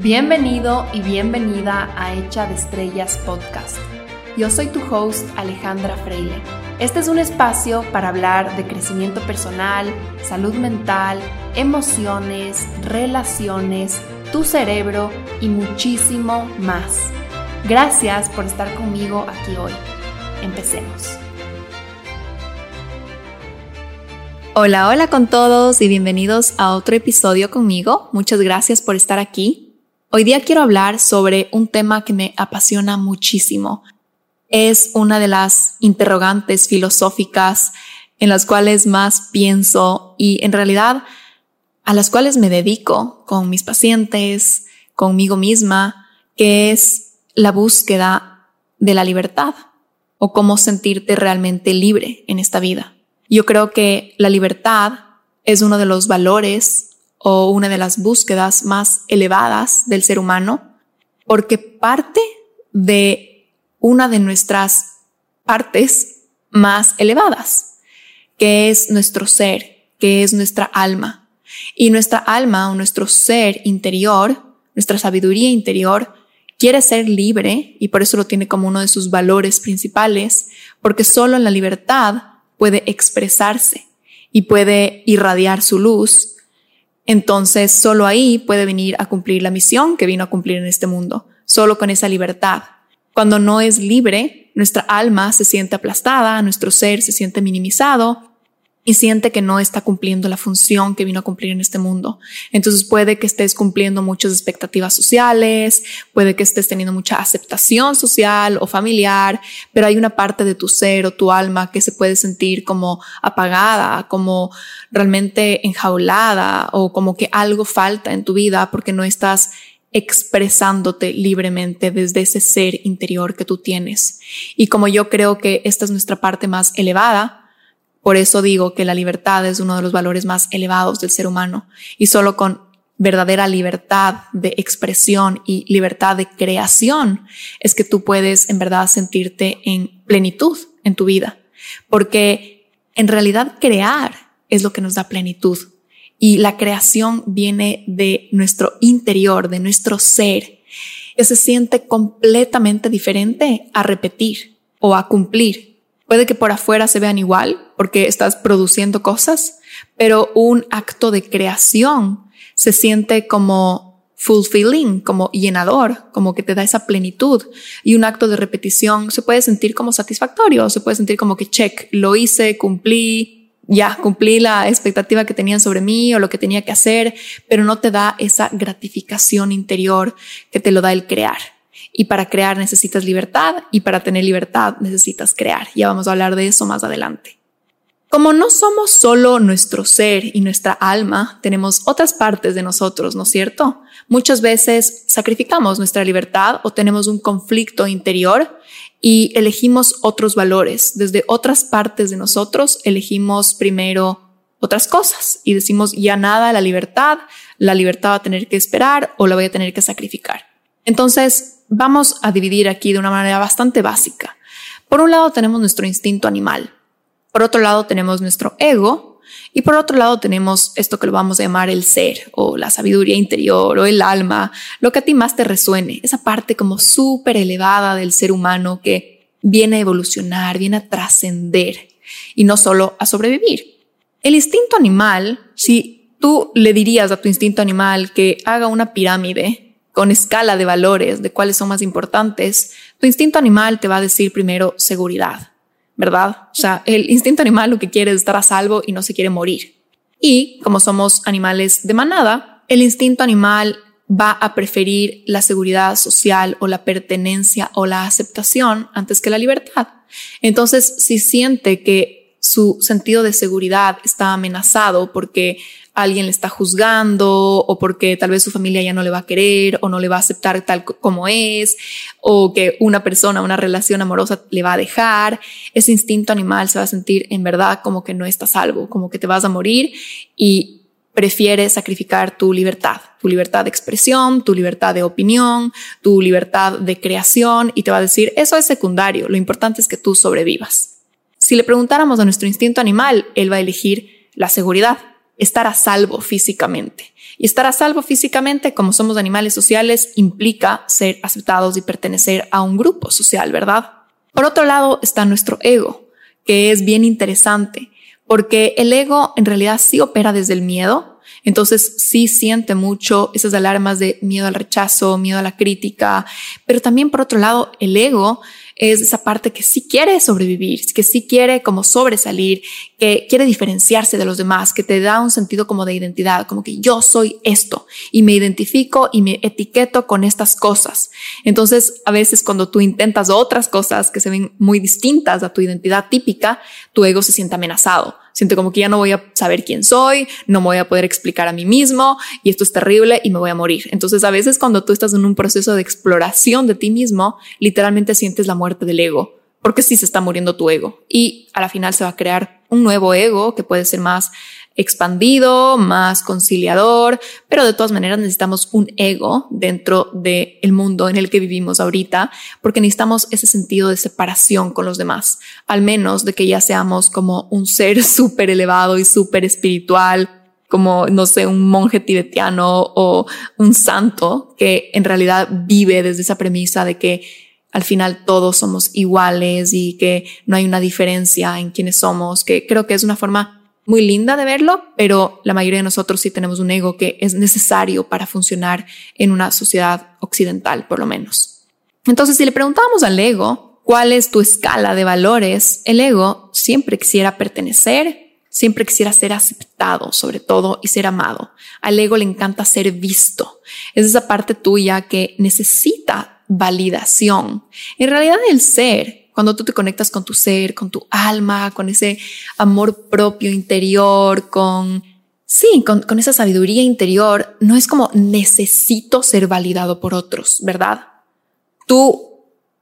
Bienvenido y bienvenida a Hecha de Estrellas Podcast. Yo soy tu host Alejandra Freile. Este es un espacio para hablar de crecimiento personal, salud mental, emociones, relaciones, tu cerebro y muchísimo más. Gracias por estar conmigo aquí hoy. Empecemos. Hola, hola con todos y bienvenidos a otro episodio conmigo. Muchas gracias por estar aquí. Hoy día quiero hablar sobre un tema que me apasiona muchísimo. Es una de las interrogantes filosóficas en las cuales más pienso y en realidad a las cuales me dedico con mis pacientes, conmigo misma, que es la búsqueda de la libertad o cómo sentirte realmente libre en esta vida. Yo creo que la libertad es uno de los valores o una de las búsquedas más elevadas del ser humano, porque parte de una de nuestras partes más elevadas, que es nuestro ser, que es nuestra alma. Y nuestra alma o nuestro ser interior, nuestra sabiduría interior, quiere ser libre y por eso lo tiene como uno de sus valores principales, porque solo en la libertad puede expresarse y puede irradiar su luz entonces solo ahí puede venir a cumplir la misión que vino a cumplir en este mundo, solo con esa libertad. Cuando no es libre, nuestra alma se siente aplastada, nuestro ser se siente minimizado y siente que no está cumpliendo la función que vino a cumplir en este mundo. Entonces puede que estés cumpliendo muchas expectativas sociales, puede que estés teniendo mucha aceptación social o familiar, pero hay una parte de tu ser o tu alma que se puede sentir como apagada, como realmente enjaulada o como que algo falta en tu vida porque no estás expresándote libremente desde ese ser interior que tú tienes. Y como yo creo que esta es nuestra parte más elevada, por eso digo que la libertad es uno de los valores más elevados del ser humano. Y solo con verdadera libertad de expresión y libertad de creación es que tú puedes en verdad sentirte en plenitud en tu vida. Porque en realidad crear es lo que nos da plenitud. Y la creación viene de nuestro interior, de nuestro ser, que se siente completamente diferente a repetir o a cumplir Puede que por afuera se vean igual porque estás produciendo cosas, pero un acto de creación se siente como fulfilling, como llenador, como que te da esa plenitud. Y un acto de repetición se puede sentir como satisfactorio, se puede sentir como que check, lo hice, cumplí, ya cumplí la expectativa que tenían sobre mí o lo que tenía que hacer, pero no te da esa gratificación interior que te lo da el crear. Y para crear necesitas libertad y para tener libertad necesitas crear. Ya vamos a hablar de eso más adelante. Como no somos solo nuestro ser y nuestra alma, tenemos otras partes de nosotros, ¿no es cierto? Muchas veces sacrificamos nuestra libertad o tenemos un conflicto interior y elegimos otros valores. Desde otras partes de nosotros elegimos primero otras cosas y decimos ya nada la libertad, la libertad va a tener que esperar o la voy a tener que sacrificar. Entonces, vamos a dividir aquí de una manera bastante básica. Por un lado tenemos nuestro instinto animal, por otro lado tenemos nuestro ego y por otro lado tenemos esto que lo vamos a llamar el ser o la sabiduría interior o el alma, lo que a ti más te resuene, esa parte como súper elevada del ser humano que viene a evolucionar, viene a trascender y no solo a sobrevivir. El instinto animal, si tú le dirías a tu instinto animal que haga una pirámide con escala de valores de cuáles son más importantes, tu instinto animal te va a decir primero seguridad, ¿verdad? O sea, el instinto animal lo que quiere es estar a salvo y no se quiere morir. Y como somos animales de manada, el instinto animal va a preferir la seguridad social o la pertenencia o la aceptación antes que la libertad. Entonces, si siente que su sentido de seguridad está amenazado porque alguien le está juzgando o porque tal vez su familia ya no le va a querer o no le va a aceptar tal como es o que una persona, una relación amorosa le va a dejar, ese instinto animal se va a sentir en verdad como que no está salvo, como que te vas a morir y prefiere sacrificar tu libertad, tu libertad de expresión, tu libertad de opinión, tu libertad de creación y te va a decir, eso es secundario, lo importante es que tú sobrevivas. Si le preguntáramos a nuestro instinto animal, él va a elegir la seguridad, estar a salvo físicamente. Y estar a salvo físicamente, como somos animales sociales, implica ser aceptados y pertenecer a un grupo social, ¿verdad? Por otro lado está nuestro ego, que es bien interesante, porque el ego en realidad sí opera desde el miedo, entonces sí siente mucho esas alarmas de miedo al rechazo, miedo a la crítica, pero también por otro lado el ego es esa parte que sí quiere sobrevivir, que sí quiere como sobresalir, que quiere diferenciarse de los demás, que te da un sentido como de identidad, como que yo soy esto y me identifico y me etiqueto con estas cosas. Entonces, a veces cuando tú intentas otras cosas que se ven muy distintas a tu identidad típica, tu ego se siente amenazado Siento como que ya no voy a saber quién soy, no me voy a poder explicar a mí mismo y esto es terrible y me voy a morir. Entonces a veces cuando tú estás en un proceso de exploración de ti mismo, literalmente sientes la muerte del ego, porque sí se está muriendo tu ego y a la final se va a crear un nuevo ego que puede ser más expandido, más conciliador, pero de todas maneras necesitamos un ego dentro del el mundo en el que vivimos ahorita, porque necesitamos ese sentido de separación con los demás, al menos de que ya seamos como un ser súper elevado y súper espiritual, como, no sé, un monje tibetiano o un santo que en realidad vive desde esa premisa de que al final todos somos iguales y que no hay una diferencia en quiénes somos, que creo que es una forma muy linda de verlo, pero la mayoría de nosotros sí tenemos un ego que es necesario para funcionar en una sociedad occidental, por lo menos. Entonces, si le preguntamos al ego, ¿cuál es tu escala de valores? El ego siempre quisiera pertenecer, siempre quisiera ser aceptado, sobre todo, y ser amado. Al ego le encanta ser visto. Es esa parte tuya que necesita validación. En realidad, el ser cuando tú te conectas con tu ser, con tu alma, con ese amor propio interior, con, sí, con, esa sabiduría interior, no es como necesito ser validado por otros, ¿verdad? Tú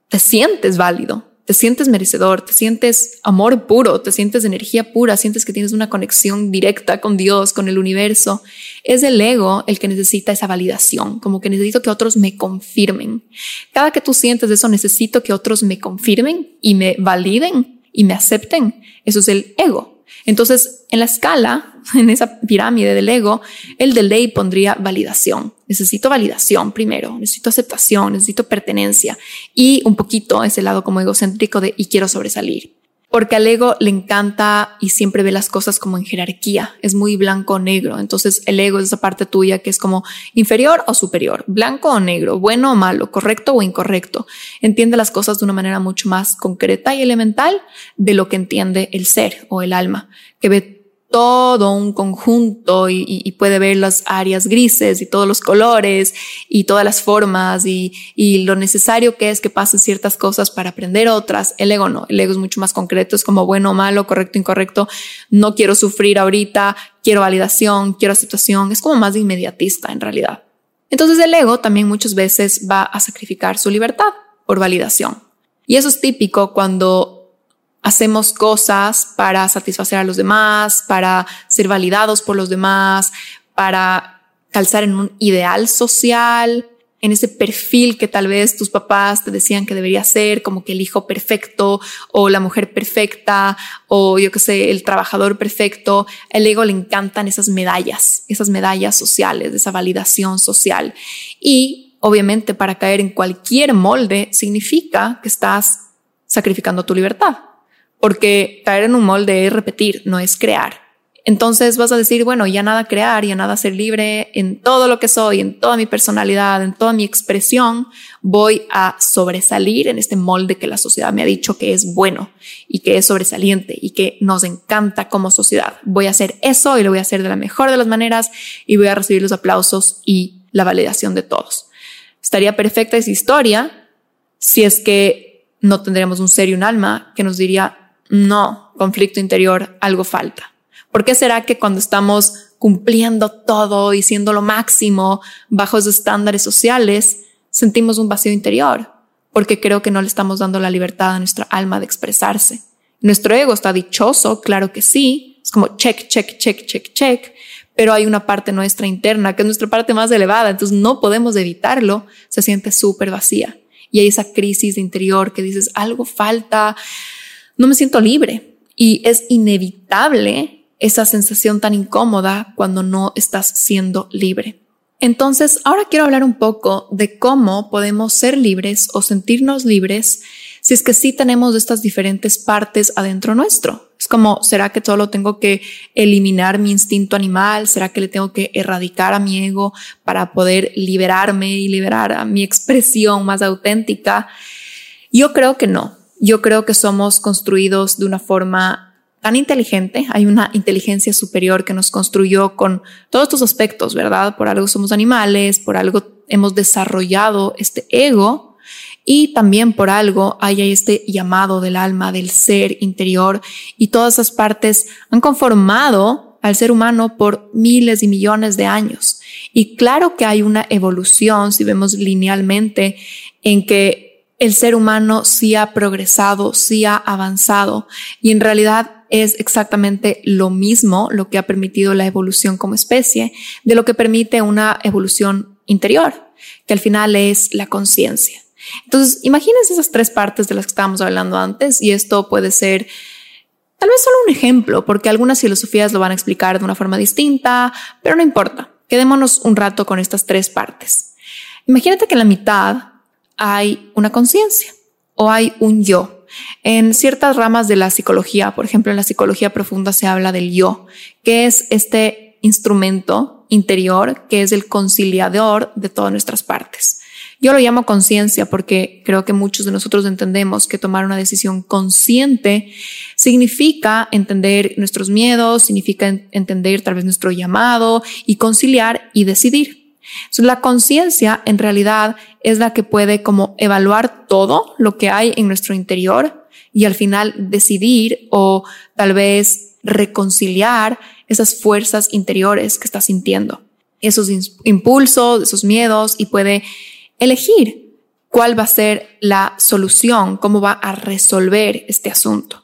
te sientes válido, te sientes merecedor, te sientes amor puro, te sientes energía pura, sientes que tienes una conexión directa con Dios, con el universo. Es el ego el que necesita esa validación, como que necesito que otros me confirmen. Cada que tú sientes eso, necesito que otros me confirmen y me validen y me acepten. Eso es el ego. Entonces, en la escala, en esa pirámide del ego, el de ley pondría validación. Necesito validación primero, necesito aceptación, necesito pertenencia y un poquito ese lado como egocéntrico de y quiero sobresalir porque al ego le encanta y siempre ve las cosas como en jerarquía, es muy blanco o negro, entonces el ego es esa parte tuya que es como inferior o superior, blanco o negro, bueno o malo, correcto o incorrecto, entiende las cosas de una manera mucho más concreta y elemental de lo que entiende el ser o el alma, que ve todo un conjunto y, puede ver las áreas grises y todos los colores y todas las formas y, lo necesario que es que pasen ciertas cosas para aprender otras. El ego no, el ego es mucho más concreto, es como bueno malo, correcto, incorrecto, no quiero sufrir ahorita, quiero validación, quiero aceptación, es como más inmediatista en realidad. Entonces el ego también muchas veces va a sacrificar su libertad por validación. Y eso es típico cuando hacemos cosas para satisfacer a los demás, para ser validados por los demás, para calzar en un ideal social, en ese perfil que tal vez tus papás te decían que debería ser, como que el hijo perfecto o la mujer perfecta o yo que sé, el trabajador perfecto. El ego le encantan esas medallas, esas medallas sociales, esa validación social. Y obviamente para caer en cualquier molde significa que estás sacrificando tu libertad porque caer en un molde es repetir, no es crear. Entonces vas a decir, bueno, ya nada crear, ya nada ser libre en todo lo que soy, en toda mi personalidad, en toda mi expresión, voy a sobresalir en este molde que la sociedad me ha dicho que es bueno y que es sobresaliente y que nos encanta como sociedad. Voy a hacer eso y lo voy a hacer de la mejor de las maneras y voy a recibir los aplausos y la validación de todos. Estaría perfecta esa historia si es que no tendríamos un ser y un alma que nos diría, no, conflicto interior, algo falta. ¿Por qué será que cuando estamos cumpliendo todo y siendo lo máximo bajo esos estándares sociales, sentimos un vacío interior? Porque creo que no le estamos dando la libertad a nuestra alma de expresarse. Nuestro ego está dichoso, claro que sí, es como check, check, check, check, check, pero hay una parte nuestra interna que es nuestra parte más elevada, entonces no podemos evitarlo, se siente súper vacía. Y hay esa crisis de interior que dices, algo falta, no me siento libre y es inevitable esa sensación tan incómoda cuando no estás siendo libre. Entonces, ahora quiero hablar un poco de cómo podemos ser libres o sentirnos libres si es que sí tenemos estas diferentes partes adentro nuestro. Es como, ¿será que solo tengo que eliminar mi instinto animal? ¿Será que le tengo que erradicar a mi ego para poder liberarme y liberar a mi expresión más auténtica? Yo creo que no. Yo creo que somos construidos de una forma tan inteligente, hay una inteligencia superior que nos construyó con todos estos aspectos, ¿verdad? Por algo somos animales, por algo hemos desarrollado este ego y también por algo hay este llamado del alma, del ser interior y todas esas partes han conformado al ser humano por miles y millones de años. Y claro que hay una evolución, si vemos linealmente, en que el ser humano sí ha progresado, sí ha avanzado y en realidad es exactamente lo mismo lo que ha permitido la evolución como especie de lo que permite una evolución interior, que al final es la conciencia. Entonces, imagínense esas tres partes de las que estábamos hablando antes y esto puede ser tal vez solo un ejemplo, porque algunas filosofías lo van a explicar de una forma distinta, pero no importa. Quedémonos un rato con estas tres partes. Imagínate que en la mitad hay una conciencia o hay un yo en ciertas ramas de la psicología, por ejemplo, en la psicología profunda se habla del yo, que es este instrumento interior que es el conciliador de todas nuestras partes. Yo lo llamo conciencia porque creo que muchos de nosotros entendemos que tomar una decisión consciente significa entender nuestros miedos, significa entender tal vez nuestro llamado y conciliar y decidir la conciencia en realidad es la que puede como evaluar todo lo que hay en nuestro interior y al final decidir o tal vez reconciliar esas fuerzas interiores que está sintiendo, esos impulsos, esos miedos y puede elegir cuál va a ser la solución, cómo va a resolver este asunto.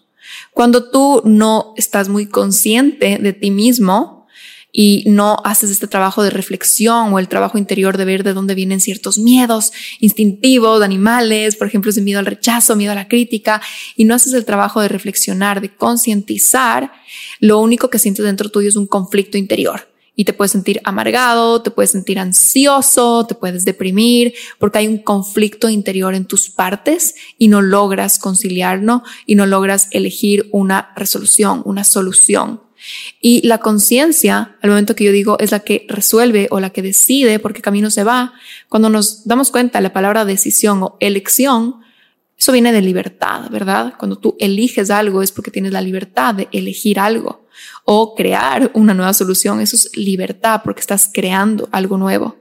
Cuando tú no estás muy consciente de ti mismo, y no haces este trabajo de reflexión o el trabajo interior de ver de dónde vienen ciertos miedos instintivos, animales, por ejemplo, ese miedo al rechazo, miedo a la crítica, y no haces el trabajo de reflexionar, de concientizar, lo único que sientes dentro tuyo es un conflicto interior. Y te puedes sentir amargado, te puedes sentir ansioso, te puedes deprimir, porque hay un conflicto interior en tus partes y no logras conciliarlo y no logras elegir una resolución, una solución. Y la conciencia, al momento que yo digo, es la que resuelve o la que decide por qué camino se va. Cuando nos damos cuenta la palabra decisión o elección, eso viene de libertad, ¿verdad? Cuando tú eliges algo es porque tienes la libertad de elegir algo o crear una nueva solución. Eso es libertad porque estás creando algo nuevo.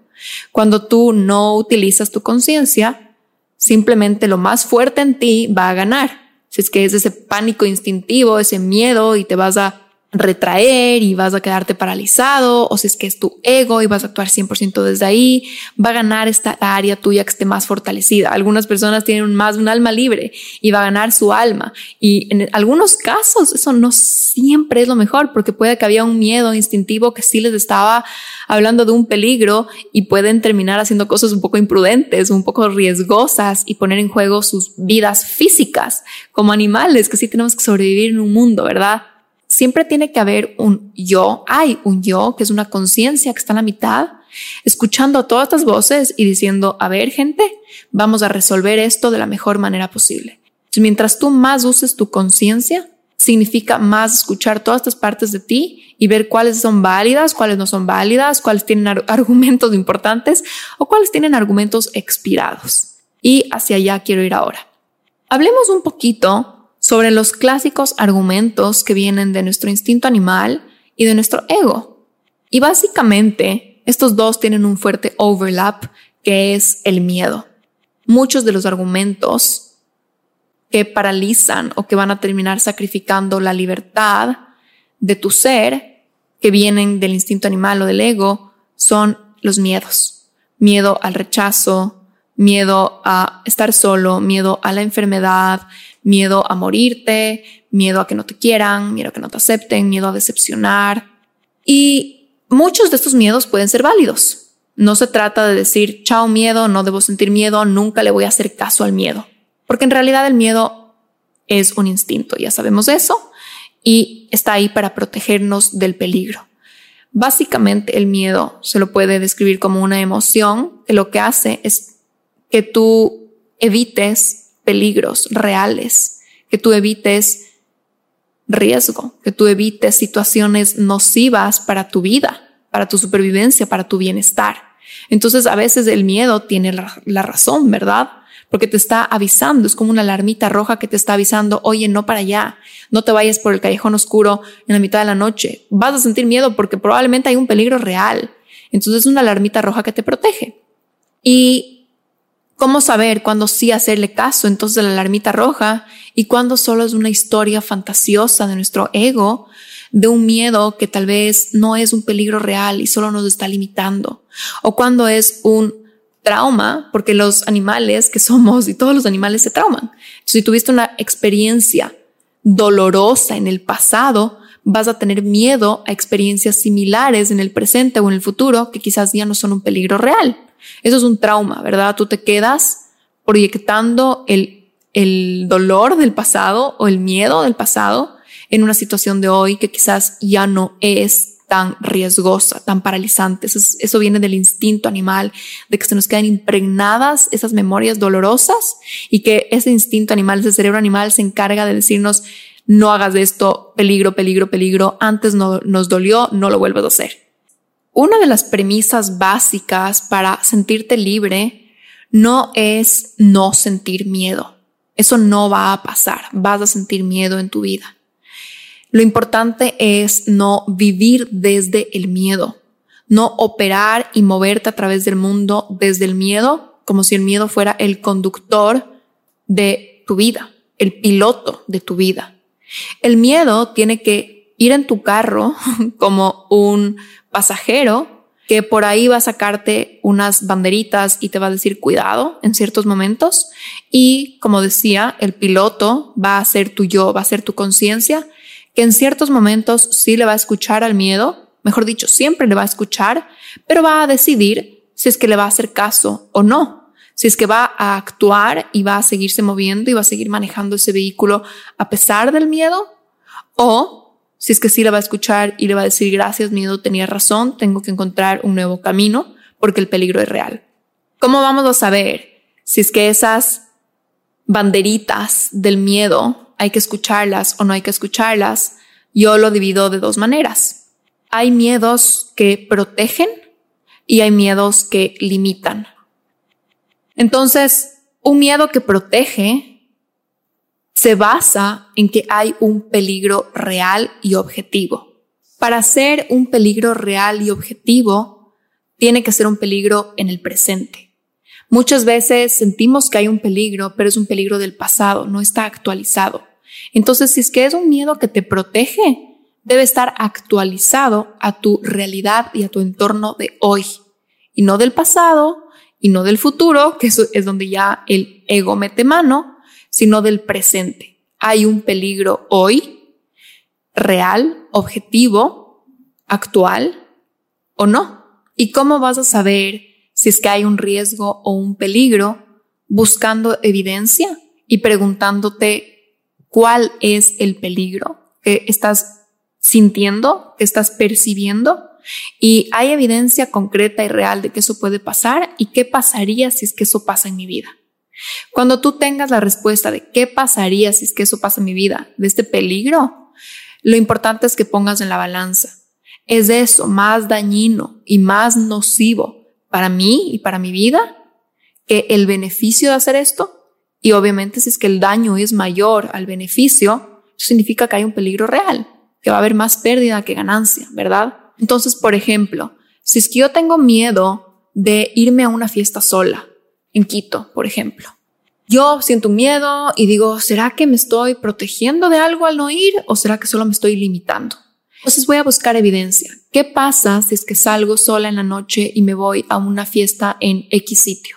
Cuando tú no utilizas tu conciencia, simplemente lo más fuerte en ti va a ganar. Si es que es ese pánico instintivo, ese miedo y te vas a retraer y vas a quedarte paralizado, o si es que es tu ego y vas a actuar 100% desde ahí, va a ganar esta área tuya que esté más fortalecida. Algunas personas tienen más un alma libre y va a ganar su alma. Y en algunos casos eso no siempre es lo mejor, porque puede que había un miedo instintivo que sí les estaba hablando de un peligro y pueden terminar haciendo cosas un poco imprudentes, un poco riesgosas y poner en juego sus vidas físicas como animales, que sí tenemos que sobrevivir en un mundo, ¿verdad? Siempre tiene que haber un yo, hay un yo, que es una conciencia que está en la mitad, escuchando todas estas voces y diciendo, a ver gente, vamos a resolver esto de la mejor manera posible. mientras tú más uses tu conciencia, significa más escuchar todas estas partes de ti y ver cuáles son válidas, cuáles no son válidas, cuáles tienen argumentos importantes o cuáles tienen argumentos expirados. Y hacia allá quiero ir ahora. Hablemos un poquito sobre los clásicos argumentos que vienen de nuestro instinto animal y de nuestro ego. Y básicamente, estos dos tienen un fuerte overlap que es el miedo. Muchos de los argumentos que paralizan o que van a terminar sacrificando la libertad de tu ser, que vienen del instinto animal o del ego, son los miedos. Miedo al rechazo, miedo a estar solo, miedo a la enfermedad, miedo a morirte, miedo a que no te quieran, miedo a que no te acepten, miedo a decepcionar. Y muchos de estos miedos pueden ser válidos. No se trata de decir, chao miedo, no debo sentir miedo, nunca le voy a hacer caso al miedo. Porque en realidad el miedo es un instinto, ya sabemos eso. Y está ahí para protegernos del peligro. Básicamente el miedo se lo puede describir como una emoción que lo que hace es que tú evites peligros reales, que tú evites riesgo, que tú evites situaciones nocivas para tu vida, para tu supervivencia, para tu bienestar. Entonces a veces el miedo tiene la, razón, ¿verdad? Porque te está avisando, es como una alarmita roja que te está avisando, oye, no para allá, no te vayas por el callejón oscuro en la mitad de la noche, vas a sentir miedo porque probablemente hay un peligro real. Entonces es una alarmita roja que te protege. Y ¿Cómo saber cuándo sí hacerle caso entonces la alarmita roja y cuándo solo es una historia fantasiosa de nuestro ego, de un miedo que tal vez no es un peligro real y solo nos está limitando? O cuándo es un trauma, porque los animales que somos y todos los animales se trauman. Si tuviste una experiencia dolorosa en el pasado, vas a tener miedo a experiencias similares en el presente o en el futuro que quizás ya no son un peligro real. Eso es un trauma, ¿verdad? Tú te quedas proyectando el, el dolor del pasado o el miedo del pasado en una situación de hoy que quizás ya no es tan riesgosa, tan paralizante. Eso, viene del instinto animal, de que se nos quedan impregnadas esas memorias dolorosas y que ese instinto animal, ese cerebro animal se encarga de decirnos, no hagas esto peligro, peligro, peligro, antes no, nos dolió, no lo vuelvas a hacer. Una de las premisas básicas para sentirte libre no es no sentir miedo. Eso no va a pasar. Vas a sentir miedo en tu vida. Lo importante es no vivir desde el miedo, no operar y moverte a través del mundo desde el miedo, como si el miedo fuera el conductor de tu vida, el piloto de tu vida. El miedo tiene que ir en tu carro como un pasajero que por ahí va a sacarte unas banderitas y te va a decir cuidado en ciertos momentos. Y como decía, el piloto va a ser tu yo, va a ser tu conciencia, que en ciertos momentos sí le va a escuchar al miedo, mejor dicho, siempre le va a escuchar, pero va a decidir si es que le va a hacer caso o no, si es que va a actuar y va a seguirse moviendo y va a seguir manejando ese vehículo a pesar del miedo o si es que sí la va a escuchar y le va a decir gracias, miedo, tenía razón, tengo que encontrar un nuevo camino porque el peligro es real. ¿Cómo vamos a saber si es que esas banderitas del miedo hay que escucharlas o no hay que escucharlas? Yo lo divido de dos maneras. Hay miedos que protegen y hay miedos que limitan. Entonces, un miedo que protege se basa en que hay un peligro real y objetivo. Para ser un peligro real y objetivo, tiene que ser un peligro en el presente. Muchas veces sentimos que hay un peligro, pero es un peligro del pasado, no está actualizado. Entonces, si es que es un miedo que te protege, debe estar actualizado a tu realidad y a tu entorno de hoy, y no del pasado, y no del futuro, que eso es donde ya el ego mete mano, sino del presente. Hay un peligro hoy, real, objetivo, actual o no. ¿Y cómo vas a saber si es que hay un riesgo o un peligro buscando evidencia y preguntándote cuál es el peligro que estás sintiendo, que estás percibiendo? Y hay evidencia concreta y real de que eso puede pasar y qué pasaría si es que eso pasa en mi vida. Cuando tú tengas la respuesta de qué pasaría si es que eso pasa en mi vida, de este peligro, lo importante es que pongas en la balanza. ¿Es eso más dañino y más nocivo para mí y para mi vida que el beneficio de hacer esto? Y obviamente si es que el daño es mayor al beneficio, significa que hay un peligro real, que va a haber más pérdida que ganancia, ¿verdad? Entonces, por ejemplo, si es que yo tengo miedo de irme a una fiesta sola, en Quito, por ejemplo. Yo siento miedo y digo, ¿será que me estoy protegiendo de algo al no ir o será que solo me estoy limitando? Entonces voy a buscar evidencia. ¿Qué pasa si es que salgo sola en la noche y me voy a una fiesta en X sitio?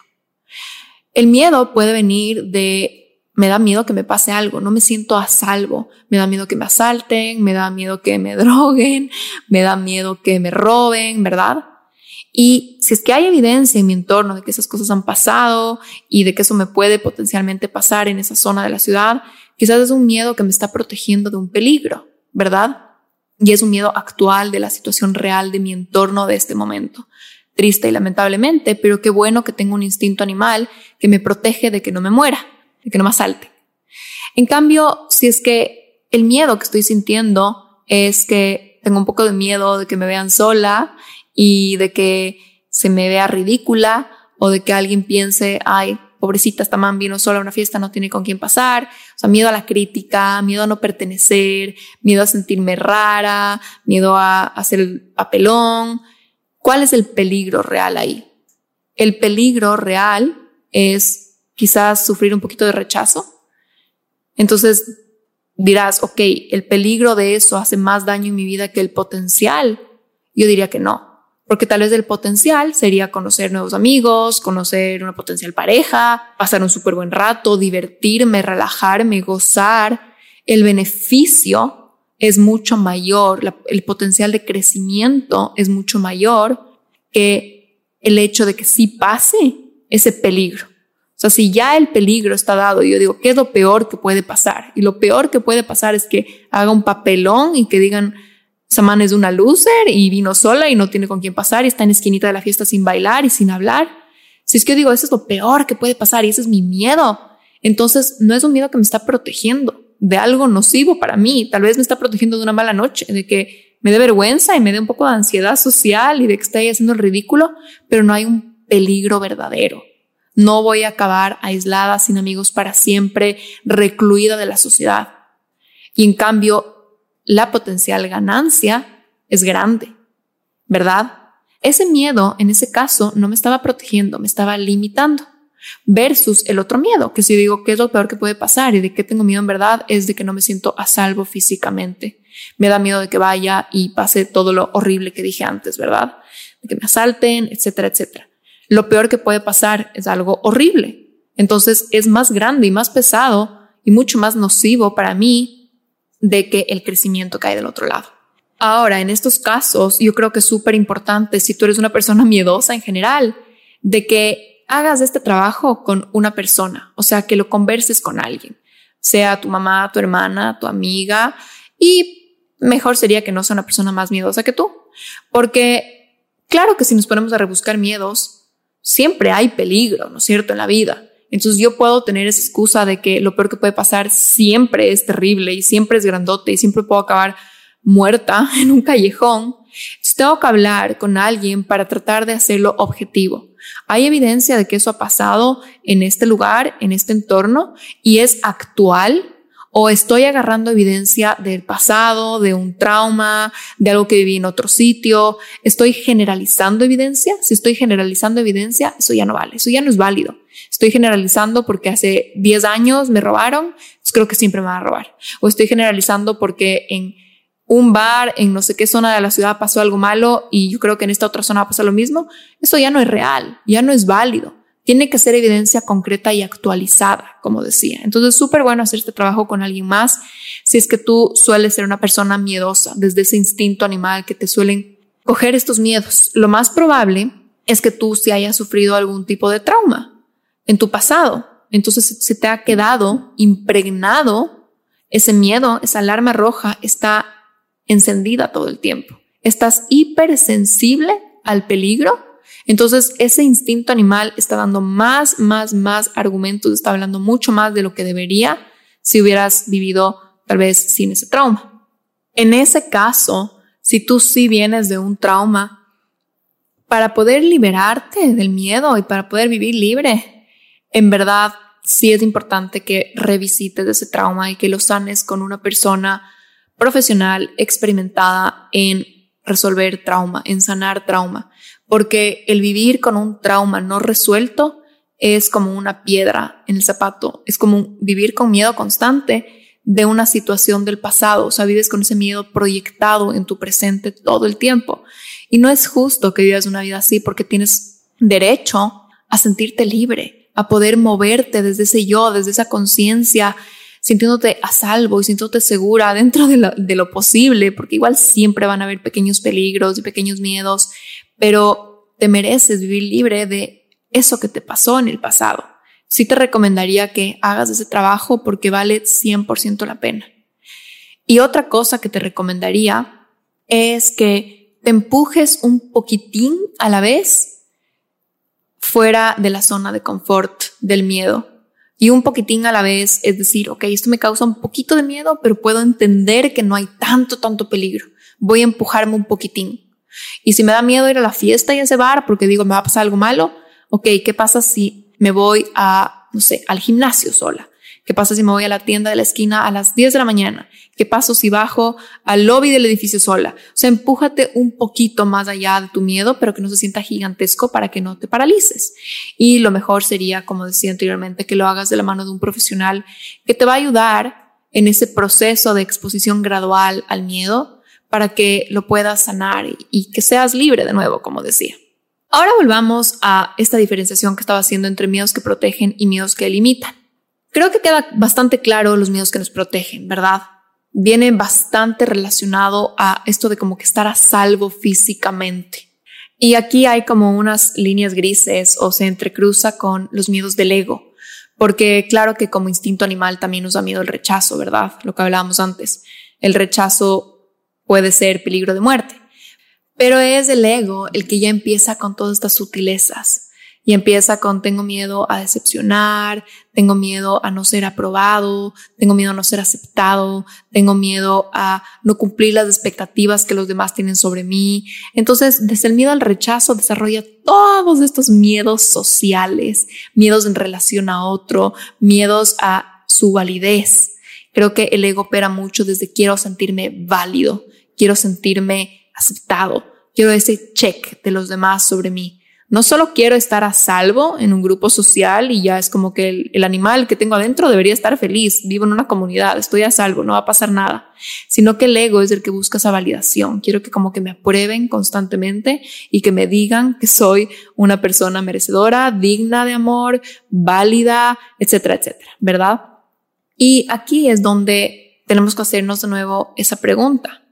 El miedo puede venir de me da miedo que me pase algo, no me siento a salvo, me da miedo que me asalten, me da miedo que me droguen, me da miedo que me roben, ¿verdad? Y si es que hay evidencia en mi entorno de que esas cosas han pasado y de que eso me puede potencialmente pasar en esa zona de la ciudad, quizás es un miedo que me está protegiendo de un peligro, ¿verdad? y es un miedo actual de la situación real de mi entorno de este momento. Triste y lamentablemente, pero qué bueno que tengo un instinto animal que me protege de que no me muera, de que no me asalte. En cambio, si es que el miedo que estoy sintiendo es que tengo un poco de miedo de que me vean sola y de que se me vea ridícula o de que alguien piense, ay, pobrecita, esta man vino sola a una fiesta, no tiene con quién pasar. O sea, miedo a la crítica, miedo a no pertenecer, miedo a sentirme rara, miedo a hacer el papelón. ¿Cuál es el peligro real ahí? El peligro real es quizás sufrir un poquito de rechazo. Entonces dirás, ok, el peligro de eso hace más daño en mi vida que el potencial. Yo diría que no porque tal vez el potencial sería conocer nuevos amigos, conocer una potencial pareja, pasar un súper buen rato, divertirme, relajarme, gozar. El beneficio es mucho mayor, el potencial de crecimiento es mucho mayor que el hecho de que sí pase ese peligro. O sea, si ya el peligro está dado, yo digo, ¿qué es lo peor que puede pasar? Y lo peor que puede pasar es que haga un papelón y que digan, Saman es una loser y vino sola y no tiene con quién pasar y está en esquinita de la fiesta sin bailar y sin hablar. Si es que digo, eso es lo peor que puede pasar y ese es mi miedo. Entonces no es un miedo que me está protegiendo de algo nocivo para mí. Tal vez me está protegiendo de una mala noche, de que me dé vergüenza y me dé un poco de ansiedad social y de que esté haciendo el ridículo, pero no hay un peligro verdadero. No voy a acabar aislada, sin amigos para siempre, recluida de la sociedad. Y en cambio, la potencial ganancia es grande, ¿verdad? Ese miedo, en ese caso, no me estaba protegiendo, me estaba limitando. Versus el otro miedo, que si digo qué es lo peor que puede pasar y de qué tengo miedo en verdad, es de que no me siento a salvo físicamente. Me da miedo de que vaya y pase todo lo horrible que dije antes, ¿verdad? De que me asalten, etcétera, etcétera. Lo peor que puede pasar es algo horrible. Entonces es más grande y más pesado y mucho más nocivo para mí de que el crecimiento cae del otro lado. Ahora, en estos casos, yo creo que es súper importante, si tú eres una persona miedosa en general, de que hagas este trabajo con una persona, o sea, que lo converses con alguien, sea tu mamá, tu hermana, tu amiga, y mejor sería que no sea una persona más miedosa que tú, porque claro que si nos ponemos a rebuscar miedos, siempre hay peligro, ¿no es cierto?, en la vida. Entonces yo puedo tener esa excusa de que lo peor que puede pasar siempre es terrible y siempre es grandote y siempre puedo acabar muerta en un callejón. Entonces tengo que hablar con alguien para tratar de hacerlo objetivo. Hay evidencia de que eso ha pasado en este lugar, en este entorno y es actual o estoy agarrando evidencia del pasado, de un trauma, de algo que viví en otro sitio, estoy generalizando evidencia. Si estoy generalizando evidencia, eso ya no vale, eso ya no es válido. Estoy generalizando porque hace 10 años me robaron, pues creo que siempre me van a robar. O estoy generalizando porque en un bar en no sé qué zona de la ciudad pasó algo malo y yo creo que en esta otra zona va a pasar lo mismo. Eso ya no es real, ya no es válido tiene que ser evidencia concreta y actualizada, como decía. Entonces, súper bueno hacer este trabajo con alguien más si es que tú sueles ser una persona miedosa, desde ese instinto animal que te suelen coger estos miedos. Lo más probable es que tú si hayas sufrido algún tipo de trauma en tu pasado. Entonces se te ha quedado impregnado ese miedo, esa alarma roja está encendida todo el tiempo. Estás hipersensible al peligro entonces, ese instinto animal está dando más, más, más argumentos, está hablando mucho más de lo que debería si hubieras vivido tal vez sin ese trauma. En ese caso, si tú sí vienes de un trauma, para poder liberarte del miedo y para poder vivir libre, en verdad sí es importante que revisites ese trauma y que lo sanes con una persona profesional experimentada en resolver trauma, en sanar trauma porque el vivir con un trauma no resuelto es como una piedra en el zapato, es como vivir con miedo constante de una situación del pasado, o sea, vives con ese miedo proyectado en tu presente todo el tiempo. Y no es justo que vivas una vida así porque tienes derecho a sentirte libre, a poder moverte desde ese yo, desde esa conciencia, sintiéndote a salvo y sintiéndote segura dentro de lo, de lo posible, porque igual siempre van a haber pequeños peligros y pequeños miedos, pero te mereces vivir libre de eso que te pasó en el pasado. Sí te recomendaría que hagas ese trabajo porque vale 100% la pena. Y otra cosa que te recomendaría es que te empujes un poquitín a la vez fuera de la zona de confort del miedo y un poquitín a la vez, es decir, ok, esto me causa un poquito de miedo, pero puedo entender que no hay tanto, tanto peligro. Voy a empujarme un poquitín. Y si me da miedo ir a la fiesta y a ese bar porque digo, me va a pasar algo malo, ok, ¿qué pasa si me voy a, no sé, al gimnasio sola? ¿Qué pasa si me voy a la tienda de la esquina a las 10 de la mañana? ¿Qué pasa si bajo al lobby del edificio sola? O sea, empújate un poquito más allá de tu miedo, pero que no se sienta gigantesco para que no te paralices. Y lo mejor sería, como decía anteriormente, que lo hagas de la mano de un profesional que te va a ayudar en ese proceso de exposición gradual al miedo para que lo puedas sanar y que seas libre de nuevo, como decía. Ahora volvamos a esta diferenciación que estaba haciendo entre miedos que protegen y miedos que limitan. Creo que queda bastante claro los miedos que nos protegen, ¿verdad? Viene bastante relacionado a esto de como que estar a salvo físicamente. Y aquí hay como unas líneas grises o se entrecruza con los miedos del ego, porque claro que como instinto animal también nos da miedo el rechazo, ¿verdad? Lo que hablábamos antes. El rechazo puede ser peligro de muerte, pero es el ego el que ya empieza con todas estas sutilezas y empieza con tengo miedo a decepcionar, tengo miedo a no ser aprobado, tengo miedo a no ser aceptado, tengo miedo a no cumplir las expectativas que los demás tienen sobre mí. Entonces, desde el miedo al rechazo desarrolla todos estos miedos sociales, miedos en relación a otro, miedos a su validez. Creo que el ego opera mucho desde quiero sentirme válido, quiero sentirme aceptado, quiero ese check de los demás sobre mí no solo quiero estar a salvo en un grupo social y ya es como que el, animal que tengo adentro debería estar feliz, vivo en una comunidad, estoy a salvo, no va a pasar nada, sino que el ego es el que busca esa validación. Quiero que como que me aprueben constantemente y que me digan que soy una persona merecedora, digna de amor, válida, etcétera, etcétera, ¿verdad? Y aquí es donde tenemos que hacernos de nuevo esa pregunta.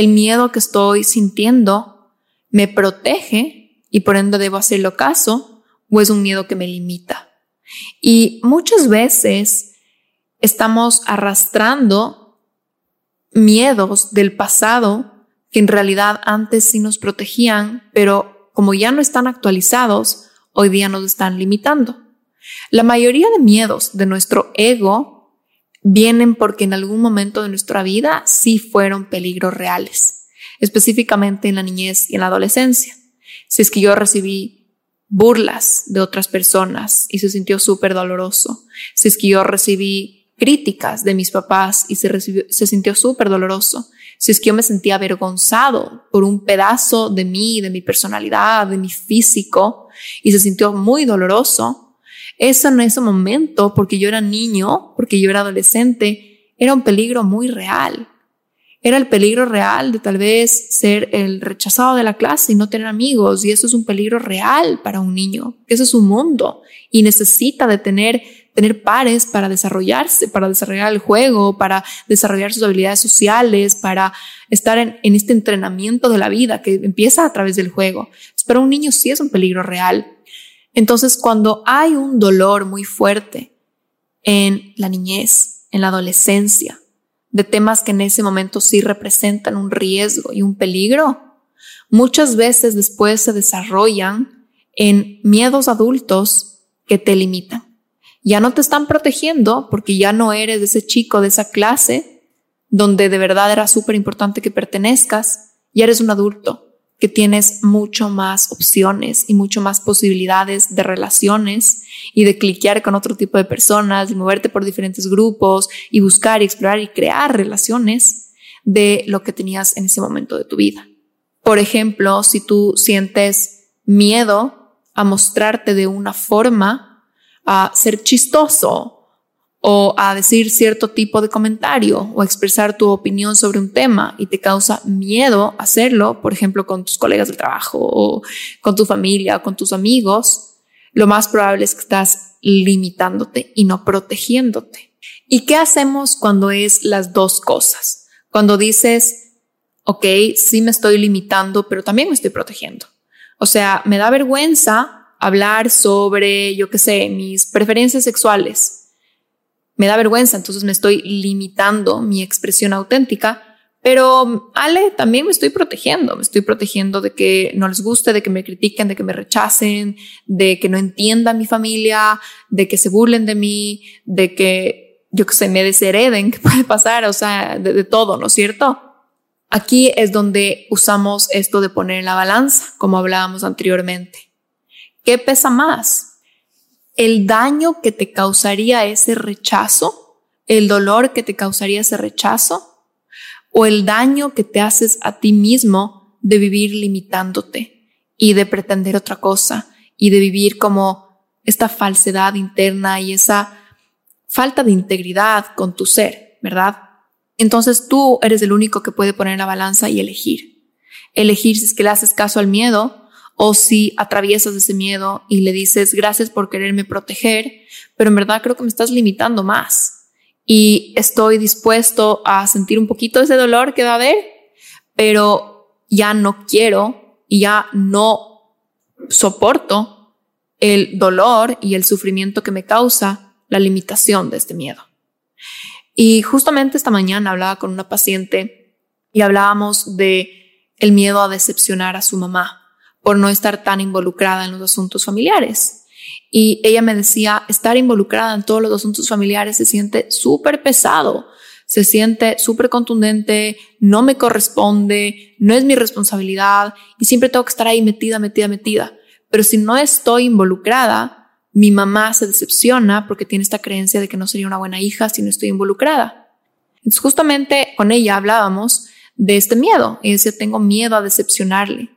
¿El miedo que estoy sintiendo me protege y por ende debo hacerlo caso o es un miedo que me limita. Y muchas veces estamos arrastrando miedos del pasado que en realidad antes sí nos protegían, pero como ya no están actualizados, hoy día nos están limitando. La mayoría de miedos de nuestro ego vienen porque en algún momento de nuestra vida sí fueron peligros reales, específicamente en la niñez y en la adolescencia. Si es que yo recibí burlas de otras personas y se sintió súper doloroso, si es que yo recibí críticas de mis papás y se, se sintió súper doloroso, si es que yo me sentía avergonzado por un pedazo de mí, de mi personalidad, de mi físico y se sintió muy doloroso, eso en ese momento, porque yo era niño, porque yo era adolescente, era un peligro muy real era el peligro real de tal vez ser el rechazado de la clase y no tener amigos. Y eso es un peligro real para un niño. Ese es su mundo y necesita de tener, tener pares para desarrollarse, para desarrollar el juego, para desarrollar sus habilidades sociales, para estar en, en este entrenamiento de la vida que empieza a través del juego. Pero un niño sí es un peligro real. Entonces, cuando hay un dolor muy fuerte en la niñez, en la adolescencia, de temas que en ese momento sí representan un riesgo y un peligro, muchas veces después se desarrollan en miedos adultos que te limitan. Ya no te están protegiendo porque ya no eres de ese chico de esa clase donde de verdad era súper importante que pertenezcas, ya eres un adulto que tienes mucho más opciones y mucho más posibilidades de relaciones y de cliquear con otro tipo de personas y moverte por diferentes grupos y buscar y explorar y crear relaciones de lo que tenías en ese momento de tu vida. Por ejemplo, si tú sientes miedo a mostrarte de una forma, a ser chistoso o a decir cierto tipo de comentario o expresar tu opinión sobre un tema y te causa miedo hacerlo, por ejemplo, con tus colegas de trabajo o con tu familia o con tus amigos, lo más probable es que estás limitándote y no protegiéndote. ¿Y qué hacemos cuando es las dos cosas? Cuando dices, ok, sí me estoy limitando, pero también me estoy protegiendo. O sea, me da vergüenza hablar sobre, yo qué sé, mis preferencias sexuales me da vergüenza, entonces me estoy limitando mi expresión auténtica, Pero Ale, también me estoy protegiendo, me estoy protegiendo de que no les guste, de que me critiquen, de que me rechacen, de que no entiendan mi familia, de que se burlen de mí, de que yo que sé, me deshereden, que puede pasar, o sea, de, de todo, ¿no es cierto? Aquí es donde usamos esto de poner en la balanza, como hablábamos anteriormente. ¿Qué pesa más? ¿El daño que te causaría ese rechazo? ¿El dolor que te causaría ese rechazo? o el daño que te haces a ti mismo de vivir limitándote y de pretender otra cosa y de vivir como esta falsedad interna y esa falta de integridad con tu ser, ¿verdad? Entonces tú eres el único que puede poner la balanza y elegir. Elegir si es que le haces caso al miedo o si atraviesas ese miedo y le dices gracias por quererme proteger, pero en verdad creo que me estás limitando más y estoy dispuesto a sentir un poquito ese dolor que va a haber, pero ya no quiero y ya no soporto el dolor y el sufrimiento que me causa la limitación de este miedo. Y justamente esta mañana hablaba con una paciente y hablábamos de el miedo a decepcionar a su mamá por no estar tan involucrada en los asuntos familiares. Y ella me decía, estar involucrada en todos los asuntos familiares se siente súper pesado, se siente súper contundente, no me corresponde, no es mi responsabilidad y siempre tengo que estar ahí metida, metida, metida. Pero si no estoy involucrada, mi mamá se decepciona porque tiene esta creencia de que no sería una buena hija si no estoy involucrada. Justamente con ella hablábamos de este miedo. Ella decía, tengo miedo a decepcionarle.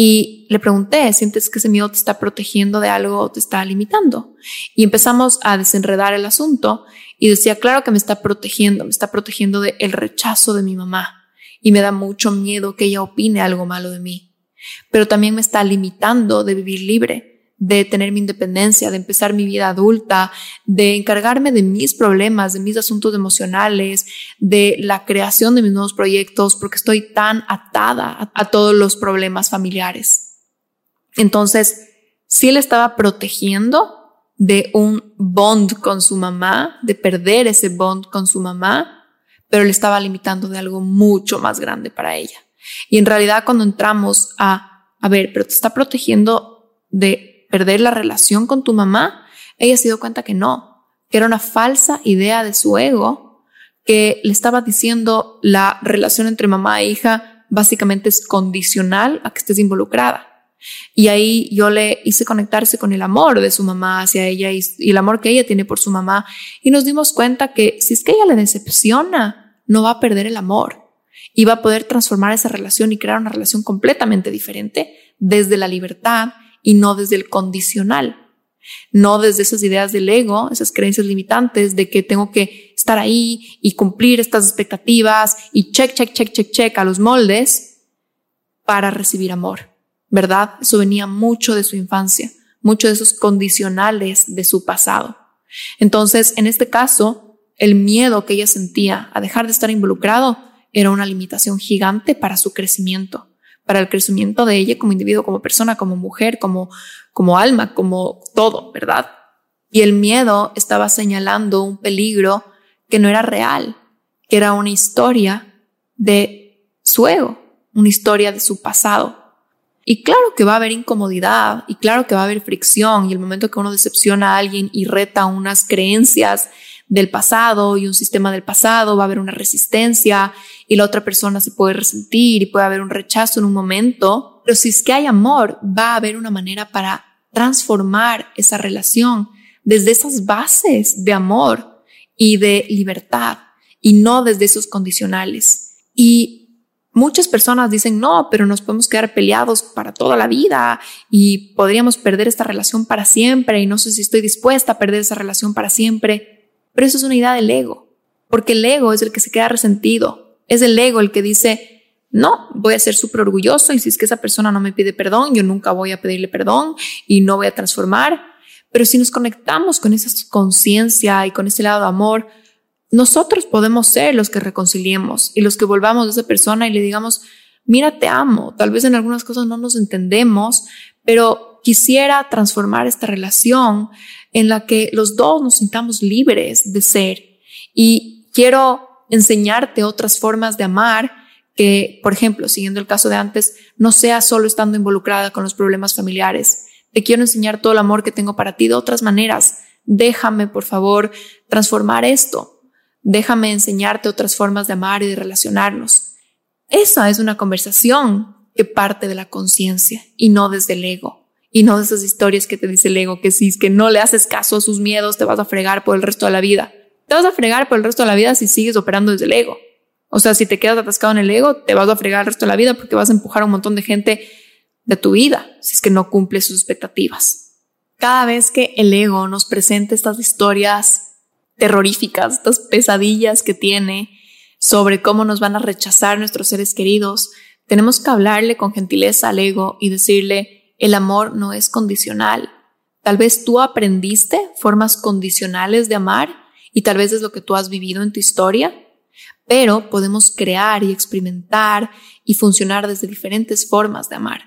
Y le pregunté, ¿sientes que ese miedo te está protegiendo de algo o te está limitando? Y empezamos a desenredar el asunto y decía, claro que me está protegiendo, me está protegiendo del el rechazo de mi mamá y me da mucho miedo que ella opine algo malo de mí, pero también me está limitando de vivir libre de tener mi independencia, de empezar mi vida adulta, de encargarme de mis problemas, de mis asuntos emocionales, de la creación de mis nuevos proyectos, porque estoy tan atada a, todos los problemas familiares. Entonces, si él estaba protegiendo de un bond con su mamá, de perder ese bond con su mamá, pero le estaba limitando de algo mucho más grande para ella. Y en realidad cuando entramos a, a ver, pero te está protegiendo de perder la relación con tu mamá, ella se dio cuenta que no, que era una falsa idea de su ego que le estaba diciendo la relación entre mamá e hija básicamente es condicional a que estés involucrada. Y ahí yo le hice conectarse con el amor de su mamá hacia ella y, y, el amor que ella tiene por su mamá. Y nos dimos cuenta que si es que ella le decepciona, no va a perder el amor y va a poder transformar esa relación y crear una relación completamente diferente desde la libertad y no desde el condicional, no desde esas ideas del ego, esas creencias limitantes de que tengo que estar ahí y cumplir estas expectativas y check, check, check, check, check a los moldes para recibir amor, ¿verdad? Eso venía mucho de su infancia, mucho de esos condicionales de su pasado. Entonces, en este caso, el miedo que ella sentía a dejar de estar involucrado era una limitación gigante para su crecimiento para el crecimiento de ella como individuo, como persona, como mujer, como, como alma, como todo, ¿verdad? Y el miedo estaba señalando un peligro que no era real, que era una historia de su ego, una historia de su pasado. Y claro que va a haber incomodidad y claro que va a haber fricción y el momento que uno decepciona a alguien y reta unas creencias del pasado y un sistema del pasado, va a haber una resistencia y la otra persona se puede resentir y puede haber un rechazo en un momento, pero si es que hay amor, va a haber una manera para transformar esa relación desde esas bases de amor y de libertad y no desde esos condicionales. Y muchas personas dicen, no, pero nos podemos quedar peleados para toda la vida y podríamos perder esta relación para siempre y no sé si estoy dispuesta a perder esa relación para siempre. Pero eso es una idea del ego, porque el ego es el que se queda resentido, es el ego el que dice, no, voy a ser súper orgulloso y si es que esa persona no me pide perdón, yo nunca voy a pedirle perdón y no voy a transformar. Pero si nos conectamos con esa conciencia y con ese lado de amor, nosotros podemos ser los que reconciliemos y los que volvamos a esa persona y le digamos, mira, te amo. Tal vez en algunas cosas no nos entendemos, pero quisiera transformar esta relación en la que los dos nos sintamos libres de ser. Y quiero enseñarte otras formas de amar que, por ejemplo, siguiendo el caso de antes, no sea solo estando involucrada con los problemas familiares. Te quiero enseñar todo el amor que tengo para ti de otras maneras. Déjame, por favor, transformar esto. Déjame enseñarte otras formas de amar y de relacionarnos. Esa es una conversación que parte de la conciencia y no desde el ego. Y no de esas historias que te dice el ego que si es que no le haces caso a sus miedos te vas a fregar por el resto de la vida. Te vas a fregar por el resto de la vida si sigues operando desde el ego. O sea, si te quedas atascado en el ego, te vas a fregar el resto de la vida porque vas a empujar a un montón de gente de tu vida si es que no cumple sus expectativas. Cada vez que el ego nos presenta estas historias terroríficas, estas pesadillas que tiene sobre cómo nos van a rechazar nuestros seres queridos, tenemos que hablarle con gentileza al ego y decirle, el amor no es condicional. Tal vez tú aprendiste formas condicionales de amar y tal vez es lo que tú has vivido en tu historia, pero podemos crear y experimentar y funcionar desde diferentes formas de amar.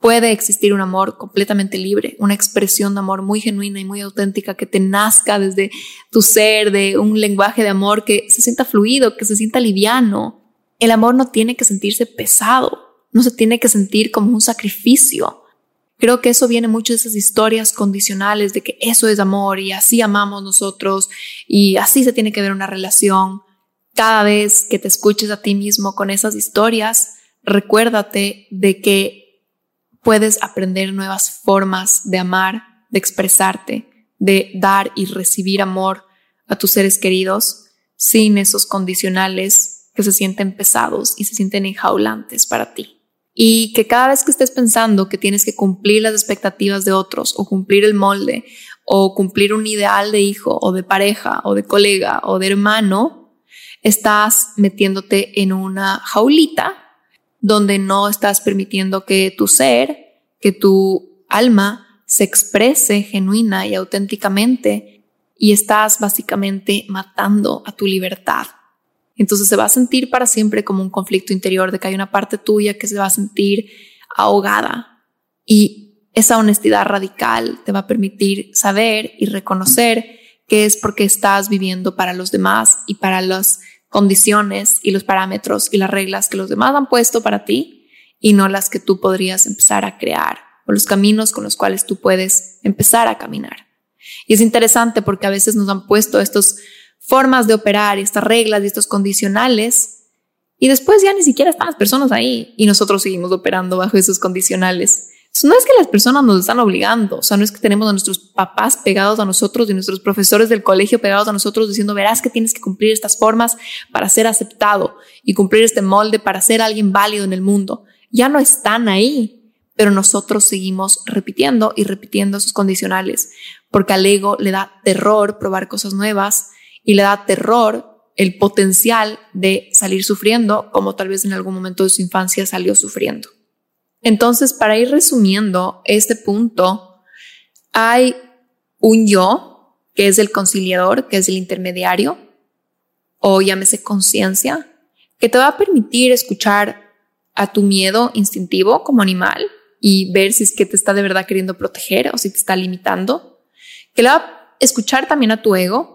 Puede existir un amor completamente libre, una expresión de amor muy genuina y muy auténtica que te nazca desde tu ser, de un lenguaje de amor que se sienta fluido, que se sienta liviano. El amor no tiene que sentirse pesado, no se tiene que sentir como un sacrificio. Creo que eso viene mucho de esas historias condicionales de que eso es amor y así amamos nosotros y así se tiene que ver una relación. Cada vez que te escuches a ti mismo con esas historias, recuérdate de que puedes aprender nuevas formas de amar, de expresarte, de dar y recibir amor a tus seres queridos sin esos condicionales que se sienten pesados y se sienten enjaulantes para ti. Y que cada vez que estés pensando que tienes que cumplir las expectativas de otros o cumplir el molde o cumplir un ideal de hijo o de pareja o de colega o de hermano, estás metiéndote en una jaulita donde no estás permitiendo que tu ser, que tu alma se exprese genuina y auténticamente y estás básicamente matando a tu libertad. Entonces se va a sentir para siempre como un conflicto interior de que hay una parte tuya que se va a sentir ahogada y esa honestidad radical te va a permitir saber y reconocer que es porque estás viviendo para los demás y para las condiciones y los parámetros y las reglas que los demás han puesto para ti y no las que tú podrías empezar a crear o los caminos con los cuales tú puedes empezar a caminar. Y es interesante porque a veces nos han puesto estas formas de operar estas reglas y estos condicionales y después ya ni siquiera están las personas ahí y nosotros seguimos operando bajo esos condicionales. No es que las personas nos están obligando, o sea, no es que tenemos a nuestros papás pegados a nosotros y nuestros profesores del colegio pegados a nosotros diciendo, verás que tienes que cumplir estas formas para ser aceptado y cumplir este molde para ser alguien válido en el mundo. Ya no están ahí, pero nosotros seguimos repitiendo y repitiendo esos condicionales, porque al ego le da terror probar cosas nuevas y le da terror el potencial de salir sufriendo, como tal vez en algún momento de su infancia salió sufriendo. Entonces, para ir resumiendo este punto, hay un yo, que es el conciliador, que es el intermediario, o llámese conciencia, que te va a permitir escuchar a tu miedo instintivo como animal y ver si es que te está de verdad queriendo proteger o si te está limitando, que le va a escuchar también a tu ego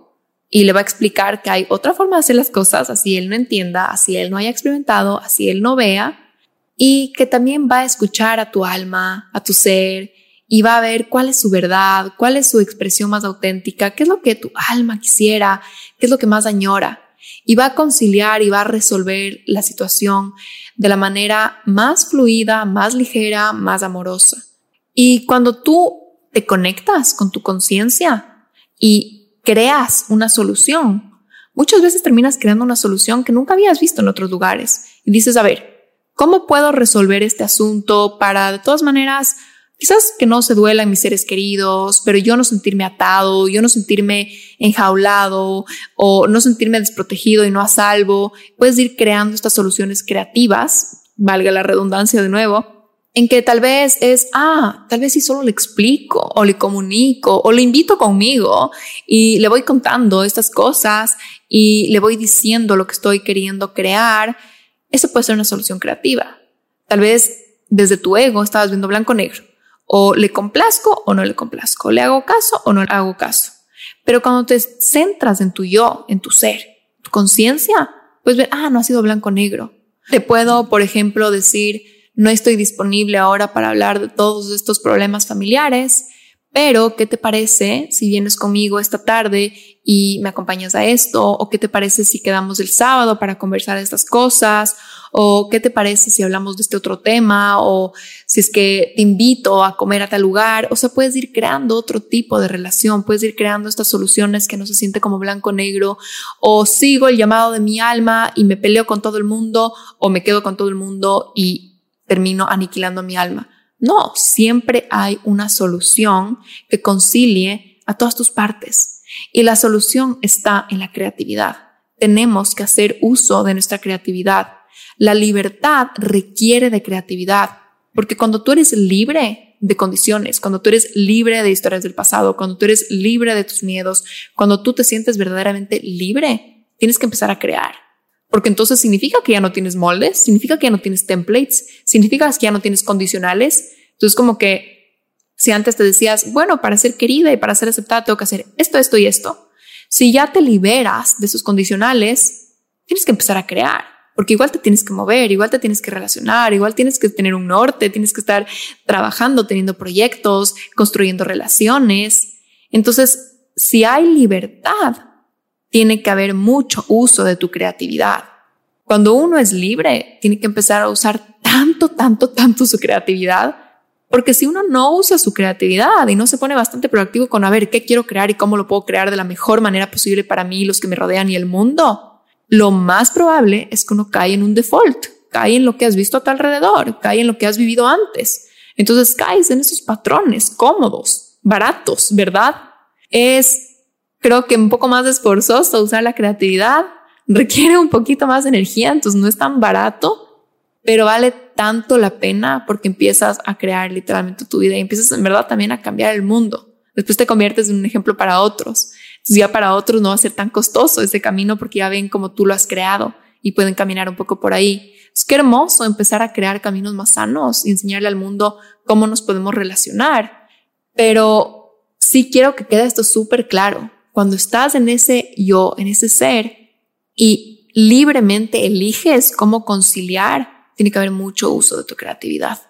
y le va a explicar que hay otra forma de hacer las cosas, así él no entienda, así él no haya experimentado, así él no vea, y que también va a escuchar a tu alma, a tu ser, y va a ver cuál es su verdad, cuál es su expresión más auténtica, qué es lo que tu alma quisiera, qué es lo que más añora. Y va a conciliar y va a resolver la situación de la manera más fluida, más ligera, más amorosa. Y cuando tú te conectas con tu conciencia y creas una solución, muchas veces terminas creando una solución que nunca habías visto en otros lugares. Y dices, a ver, ¿Cómo puedo resolver este asunto para, de todas maneras, quizás que no se duela en mis seres queridos, pero yo no sentirme atado, yo no sentirme enjaulado o no sentirme desprotegido y no a salvo? Puedes ir creando estas soluciones creativas, valga la redundancia de nuevo, en que tal vez es, ah, tal vez si solo le explico o le comunico o le invito conmigo y le voy contando estas cosas y le voy diciendo lo que estoy queriendo crear eso puede ser una solución creativa. Tal vez desde tu ego estabas viendo blanco-negro. O le complazco o no le complazco. Le hago caso o no le hago caso. Pero cuando te centras en tu yo, en tu ser, tu conciencia, pues ver, ah, no ha sido blanco-negro. Te puedo, por ejemplo, decir, no estoy disponible ahora para hablar de todos estos problemas familiares, pero, ¿qué te parece si vienes conmigo esta tarde y me acompañas a esto? ¿O qué te parece si quedamos el sábado para conversar estas cosas? ¿O qué te parece si hablamos de este otro tema? ¿O si es que te invito a comer a tal lugar? O sea, puedes ir creando otro tipo de relación, puedes ir creando estas soluciones que no se siente como blanco-negro. O sigo el llamado de mi alma y me peleo con todo el mundo, o me quedo con todo el mundo y termino aniquilando mi alma no, siempre hay una solución que concilie a todas tus partes. Y la solución está en la creatividad. Tenemos que hacer uso de nuestra creatividad. La libertad requiere de creatividad, porque cuando tú eres libre de condiciones, cuando tú eres libre de historias del pasado, cuando tú eres libre de tus miedos, cuando tú te sientes verdaderamente libre, tienes que empezar a crear. Porque entonces significa que ya no tienes moldes, significa que ya no tienes templates, significa que ya no tienes condicionales. Entonces como que si antes te decías, bueno, para ser querida y para ser aceptada tengo que hacer esto, esto y esto. Si ya te liberas de esos condicionales, tienes que empezar a crear, porque igual te tienes que mover, igual te tienes que relacionar, igual tienes que tener un norte, tienes que estar trabajando, teniendo proyectos, construyendo relaciones. Entonces, si hay libertad, tiene que haber mucho uso de tu creatividad. Cuando uno es libre, tiene que empezar a usar tanto, tanto, tanto su creatividad, porque si uno no usa su creatividad y no se pone bastante proactivo con a ver qué quiero crear y cómo lo puedo crear de la mejor manera posible para mí, los que me rodean y el mundo, lo más probable es que uno cae en un default, cae en lo que has visto a tu alrededor, cae en lo que has vivido antes. Entonces caes en esos patrones cómodos, baratos, ¿verdad? Es creo que un poco más esforzoso usar la creatividad, requiere un poquito más de energía, entonces no es tan barato, pero vale tanto la pena porque empiezas a crear literalmente tu vida y empiezas en verdad también a cambiar el mundo. Después te conviertes en un ejemplo para otros. Entonces ya para otros no va a ser tan costoso ese camino porque ya ven cómo tú lo has creado y pueden caminar un poco por ahí. Es que hermoso empezar a crear caminos más sanos y enseñarle al mundo cómo nos podemos relacionar. Pero sí quiero que quede esto súper claro cuando estás en ese yo, en ese ser y libremente eliges cómo conciliar, tiene que haber mucho uso de tu creatividad.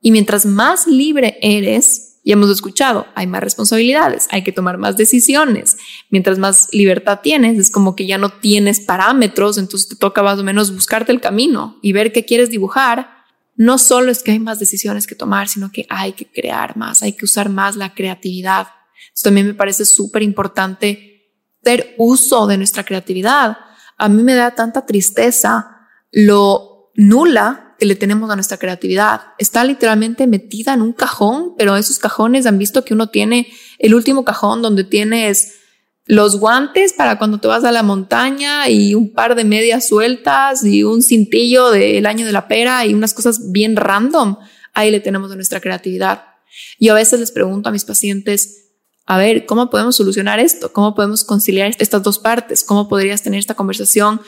Y mientras más libre eres, ya hemos escuchado, hay más responsabilidades, hay que tomar más decisiones. Mientras más libertad tienes, es como que ya no tienes parámetros, entonces te toca más o menos buscarte el camino y ver qué quieres dibujar. No solo es que hay más decisiones que tomar, sino que hay que crear más, hay que usar más la creatividad. Esto también me parece súper importante hacer uso de nuestra creatividad. A mí me da tanta tristeza lo nula que le tenemos a nuestra creatividad. Está literalmente metida en un cajón, pero esos cajones han visto que uno tiene el último cajón donde tienes los guantes para cuando te vas a la montaña y un par de medias sueltas y un cintillo del año de la pera y unas cosas bien random. Ahí le tenemos a nuestra creatividad. Y a veces les pregunto a mis pacientes, a ver, ¿cómo podemos solucionar esto? ¿Cómo podemos conciliar estas dos partes? ¿Cómo podrías tener esta conversación?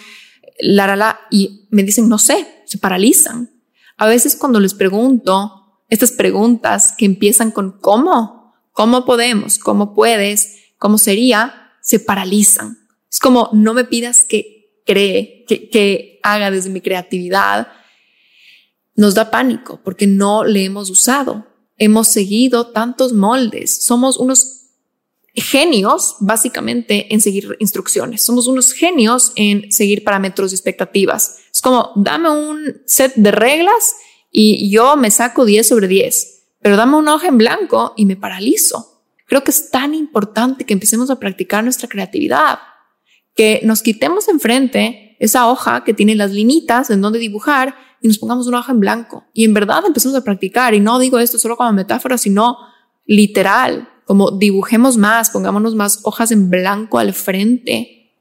La, la, y me dicen, no sé, se paralizan. A veces cuando les pregunto estas preguntas que empiezan con ¿cómo? ¿Cómo podemos? ¿Cómo puedes? ¿Cómo sería? Se paralizan. Es como, no me pidas que cree, que haga desde mi creatividad. Nos da pánico porque no le hemos usado. Hemos seguido tantos moldes. Somos unos genios básicamente en seguir instrucciones. Somos unos genios en seguir parámetros y expectativas. Es como, dame un set de reglas y yo me saco 10 sobre 10, pero dame una hoja en blanco y me paralizo. Creo que es tan importante que empecemos a practicar nuestra creatividad, que nos quitemos enfrente esa hoja que tiene las linitas en donde dibujar y nos pongamos una hoja en blanco. Y en verdad empecemos a practicar. Y no digo esto solo como metáfora, sino literal como dibujemos más, pongámonos más hojas en blanco al frente,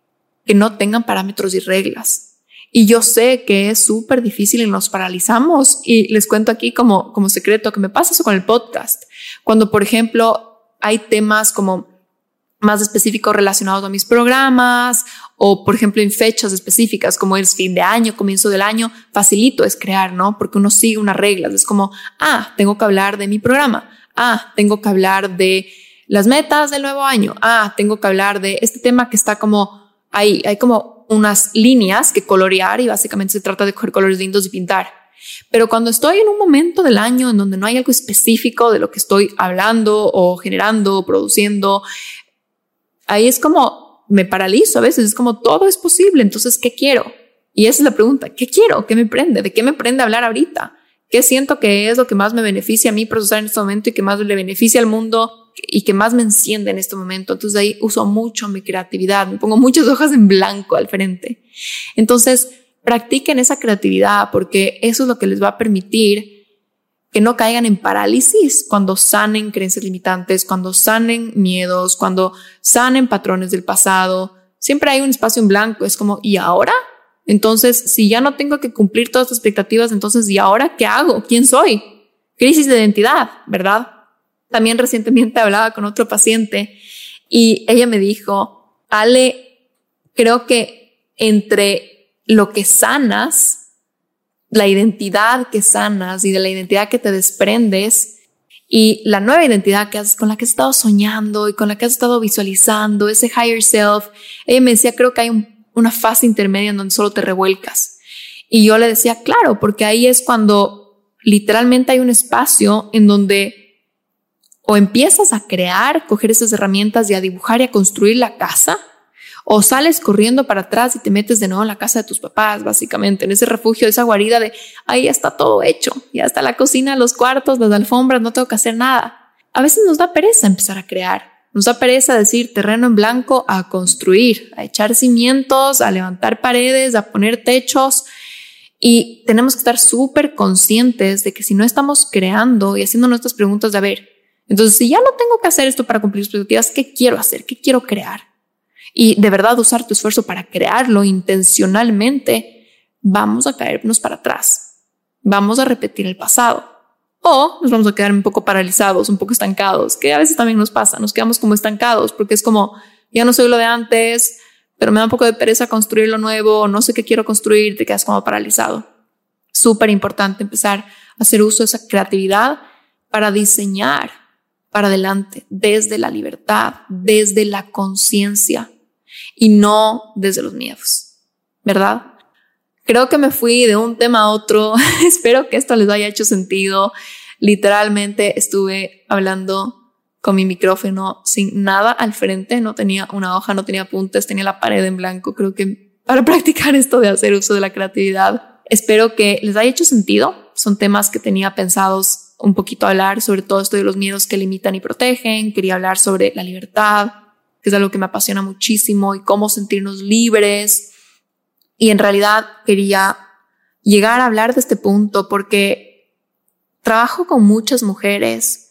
que no tengan parámetros y reglas. Y yo sé que es súper difícil y nos paralizamos. Y les cuento aquí como, como secreto que me pasa eso con el podcast. Cuando, por ejemplo, hay temas como más específicos relacionados a mis programas o, por ejemplo, en fechas específicas como el fin de año, comienzo del año, facilito es crear, ¿no? Porque uno sigue unas reglas. Es como, ah, tengo que hablar de mi programa. Ah, tengo que hablar de las metas del nuevo año. Ah, tengo que hablar de este tema que está como ahí, hay como unas líneas que colorear y básicamente se trata de coger colores lindos y pintar. Pero cuando estoy en un momento del año en donde no hay algo específico de lo que estoy hablando o generando o produciendo, ahí es como me paralizo a veces, es como todo es posible, entonces, ¿qué quiero? Y esa es la pregunta, ¿qué quiero? ¿Qué me prende? ¿De qué me prende hablar ahorita? ¿Qué siento que es lo que más me beneficia a mí procesar en este momento y que más le beneficia al mundo y que más me enciende en este momento? Entonces ahí uso mucho mi creatividad, me pongo muchas hojas en blanco al frente. Entonces, practiquen esa creatividad porque eso es lo que les va a permitir que no caigan en parálisis cuando sanen creencias limitantes, cuando sanen miedos, cuando sanen patrones del pasado. Siempre hay un espacio en blanco. Es como, ¿y ahora? Entonces, si ya no tengo que cumplir todas las expectativas, entonces, ¿y ahora qué hago? ¿Quién soy? Crisis de identidad, ¿verdad? También recientemente hablaba con otro paciente y ella me dijo, Ale, creo que entre lo que sanas, la identidad que sanas y de la identidad que te desprendes y la nueva identidad que has, con la que has estado soñando y con la que has estado visualizando, ese higher self. Ella me decía, creo que hay una fase intermedia en donde solo te revuelcas. Y yo le decía, claro, porque ahí es cuando literalmente hay un espacio en donde o empiezas a crear, coger esas herramientas y a dibujar y a construir la casa, o sales corriendo para atrás y te metes de nuevo en la casa de tus papás, básicamente, en ese refugio, esa guarida de ahí está todo hecho, ya está la cocina, los cuartos, las alfombras, no tengo que hacer nada. A veces nos da pereza empezar a crear, nos da pereza decir terreno en blanco a construir, a echar cimientos, a levantar paredes, a poner techos. Y tenemos que estar súper conscientes de que si no estamos creando y haciendo nuestras preguntas de a ver, entonces si ya no tengo que hacer esto para cumplir expectativas, ¿qué quiero hacer? ¿Qué quiero crear? Y de verdad usar tu esfuerzo para crearlo intencionalmente, vamos a caernos para atrás. Vamos a repetir el pasado. O nos vamos a quedar un poco paralizados, un poco estancados, que a veces también nos pasa, nos quedamos como estancados porque es como, ya no soy lo de antes, pero me da un poco de pereza construir lo nuevo, no sé qué quiero construir, te quedas como paralizado. Súper importante empezar a hacer uso de esa creatividad para diseñar para adelante desde la libertad, desde la conciencia y no desde los miedos, ¿verdad? Creo que me fui de un tema a otro. Espero que esto les haya hecho sentido. Literalmente estuve hablando con mi micrófono sin nada al frente, no tenía una hoja, no tenía apuntes, tenía la pared en blanco. Creo que para practicar esto de hacer uso de la creatividad, espero que les haya hecho sentido. Son temas que tenía pensados un poquito hablar, sobre todo esto de los miedos que limitan y protegen. Quería hablar sobre la libertad, que es algo que me apasiona muchísimo, y cómo sentirnos libres. Y en realidad quería llegar a hablar de este punto porque trabajo con muchas mujeres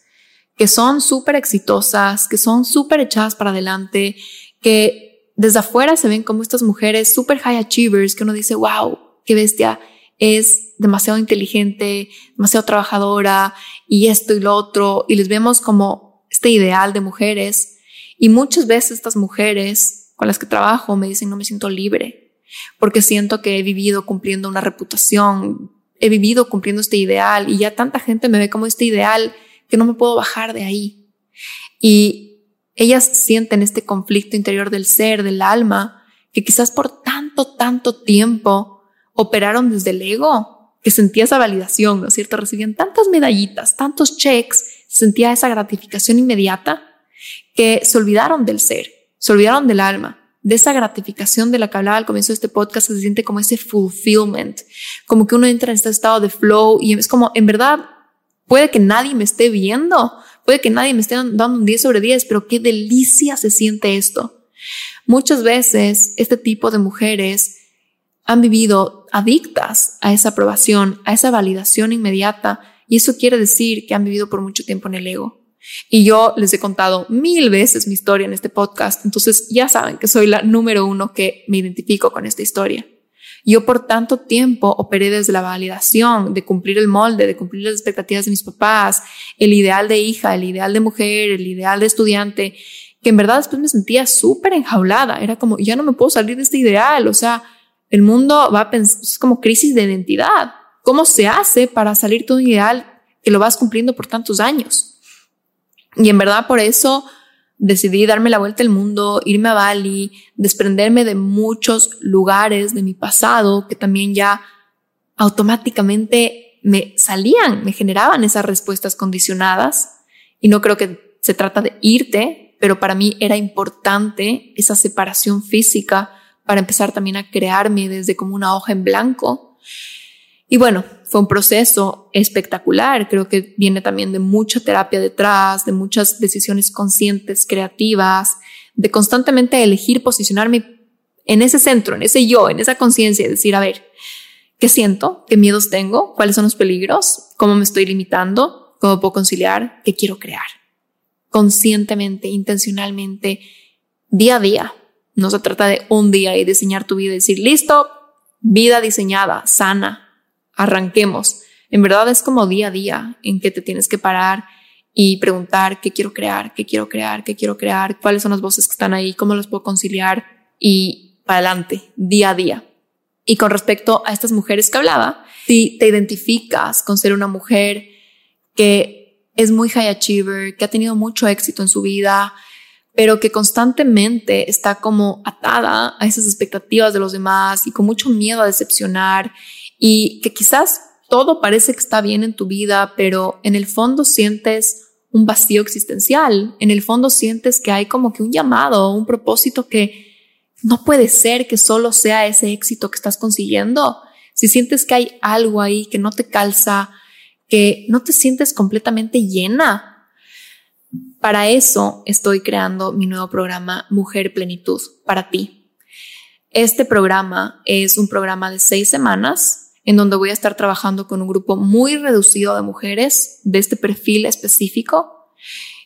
que son súper exitosas, que son súper echadas para adelante, que desde afuera se ven como estas mujeres súper high achievers, que uno dice, wow, qué bestia, es demasiado inteligente, demasiado trabajadora y esto y lo otro, y les vemos como este ideal de mujeres y muchas veces estas mujeres con las que trabajo me dicen no me siento libre porque siento que he vivido cumpliendo una reputación, he vivido cumpliendo este ideal y ya tanta gente me ve como este ideal que no me puedo bajar de ahí. Y ellas sienten este conflicto interior del ser, del alma, que quizás por tanto, tanto tiempo operaron desde el ego, que sentía esa validación, ¿no es cierto? Recibían tantas medallitas, tantos checks, sentía esa gratificación inmediata que se olvidaron del ser, se olvidaron del alma, de esa gratificación de la que hablaba al comienzo de este podcast, se siente como ese fulfillment, como que uno entra en este estado de flow y es como, en verdad, puede que nadie me esté viendo, puede que nadie me esté dando un 10 sobre 10, pero qué delicia se siente esto. Muchas veces este tipo de mujeres han vivido adictas a esa aprobación, a esa validación inmediata, y eso quiere decir que han vivido por mucho tiempo en el ego. Y yo les he contado mil veces mi historia en este podcast, entonces ya saben que soy la número uno que me identifico con esta historia. Yo por tanto tiempo operé desde la validación de cumplir el molde, de cumplir las expectativas de mis papás, el ideal de hija, el ideal de mujer, el ideal de estudiante, que en verdad después me sentía súper enjaulada. Era como, ya no me puedo salir de este ideal. O sea, el mundo va a pensar, es como crisis de identidad. ¿Cómo se hace para salir de un ideal que lo vas cumpliendo por tantos años? Y en verdad por eso decidí darme la vuelta al mundo, irme a Bali, desprenderme de muchos lugares de mi pasado que también ya automáticamente me salían, me generaban esas respuestas condicionadas. Y no creo que se trata de irte, pero para mí era importante esa separación física para empezar también a crearme desde como una hoja en blanco. Y bueno, fue un proceso espectacular. Creo que viene también de mucha terapia detrás, de muchas decisiones conscientes, creativas, de constantemente elegir posicionarme en ese centro, en ese yo, en esa conciencia decir, a ver, ¿qué siento? ¿Qué miedos tengo? ¿Cuáles son los peligros? ¿Cómo me estoy limitando? ¿Cómo puedo conciliar? ¿Qué quiero crear? Conscientemente, intencionalmente, día a día. No se trata de un día y diseñar tu vida y decir, listo, vida diseñada, sana, arranquemos. En verdad es como día a día en que te tienes que parar y preguntar qué quiero crear, qué quiero crear, qué quiero crear, cuáles son las voces que están ahí, cómo los puedo conciliar y para adelante, día a día. Y con respecto a estas mujeres que hablaba, si te identificas con ser una mujer que es muy high achiever, que ha tenido mucho éxito en su vida, pero que constantemente está como atada a esas expectativas de los demás y con mucho miedo a decepcionar y que quizás todo parece que está bien en tu vida, pero en el fondo sientes un vacío existencial, en el fondo sientes que hay como que un llamado, un propósito que no puede ser que solo sea ese éxito que estás consiguiendo. Si sientes que hay algo ahí que no te calza, que no te sientes completamente llena, para eso estoy creando mi nuevo programa Mujer Plenitud para ti. Este programa es un programa de seis semanas en donde voy a estar trabajando con un grupo muy reducido de mujeres de este perfil específico.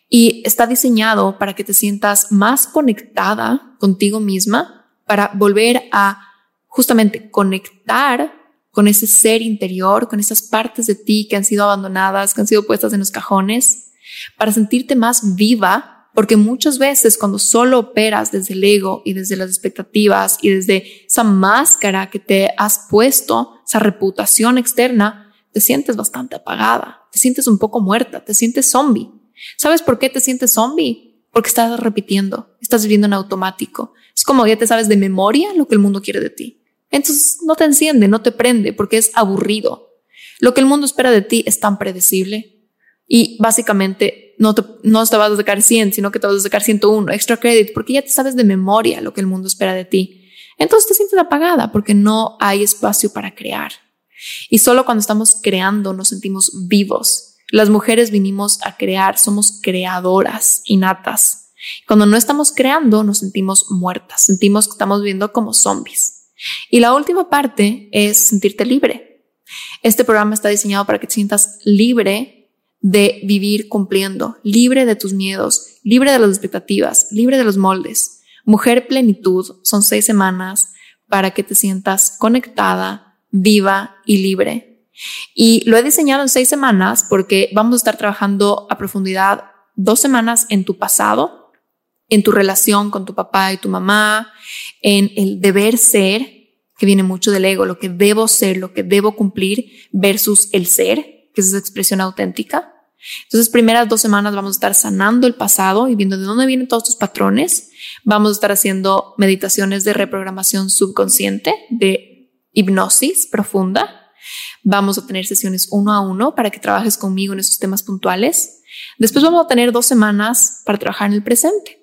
Y está diseñado para que te sientas más conectada contigo misma, para volver a justamente conectar con ese ser interior, con esas partes de ti que han sido abandonadas, que han sido puestas en los cajones, para sentirte más viva porque muchas veces cuando solo operas desde el ego y desde las expectativas y desde esa máscara que te has puesto, esa reputación externa, te sientes bastante apagada, te sientes un poco muerta, te sientes zombie. ¿Sabes por qué te sientes zombie? Porque estás repitiendo, estás viviendo en automático. Es como ya te sabes de memoria lo que el mundo quiere de ti. Entonces no te enciende, no te prende porque es aburrido. Lo que el mundo espera de ti es tan predecible y básicamente no te, no te vas a sacar 100, sino que te vas a sacar 101, extra credit, porque ya te sabes de memoria lo que el mundo espera de ti. Entonces te sientes apagada porque no hay espacio para crear. Y solo cuando estamos creando nos sentimos vivos. Las mujeres vinimos a crear, somos creadoras innatas. Cuando no estamos creando nos sentimos muertas, sentimos que estamos viviendo como zombies. Y la última parte es sentirte libre. Este programa está diseñado para que te sientas libre de vivir cumpliendo, libre de tus miedos, libre de las expectativas, libre de los moldes. Mujer plenitud son seis semanas para que te sientas conectada, viva y libre. Y lo he diseñado en seis semanas porque vamos a estar trabajando a profundidad dos semanas en tu pasado, en tu relación con tu papá y tu mamá, en el deber ser, que viene mucho del ego, lo que debo ser, lo que debo cumplir, versus el ser, que es esa expresión auténtica. Entonces, primeras dos semanas vamos a estar sanando el pasado y viendo de dónde vienen todos tus patrones. Vamos a estar haciendo meditaciones de reprogramación subconsciente, de hipnosis profunda. Vamos a tener sesiones uno a uno para que trabajes conmigo en esos temas puntuales. Después vamos a tener dos semanas para trabajar en el presente.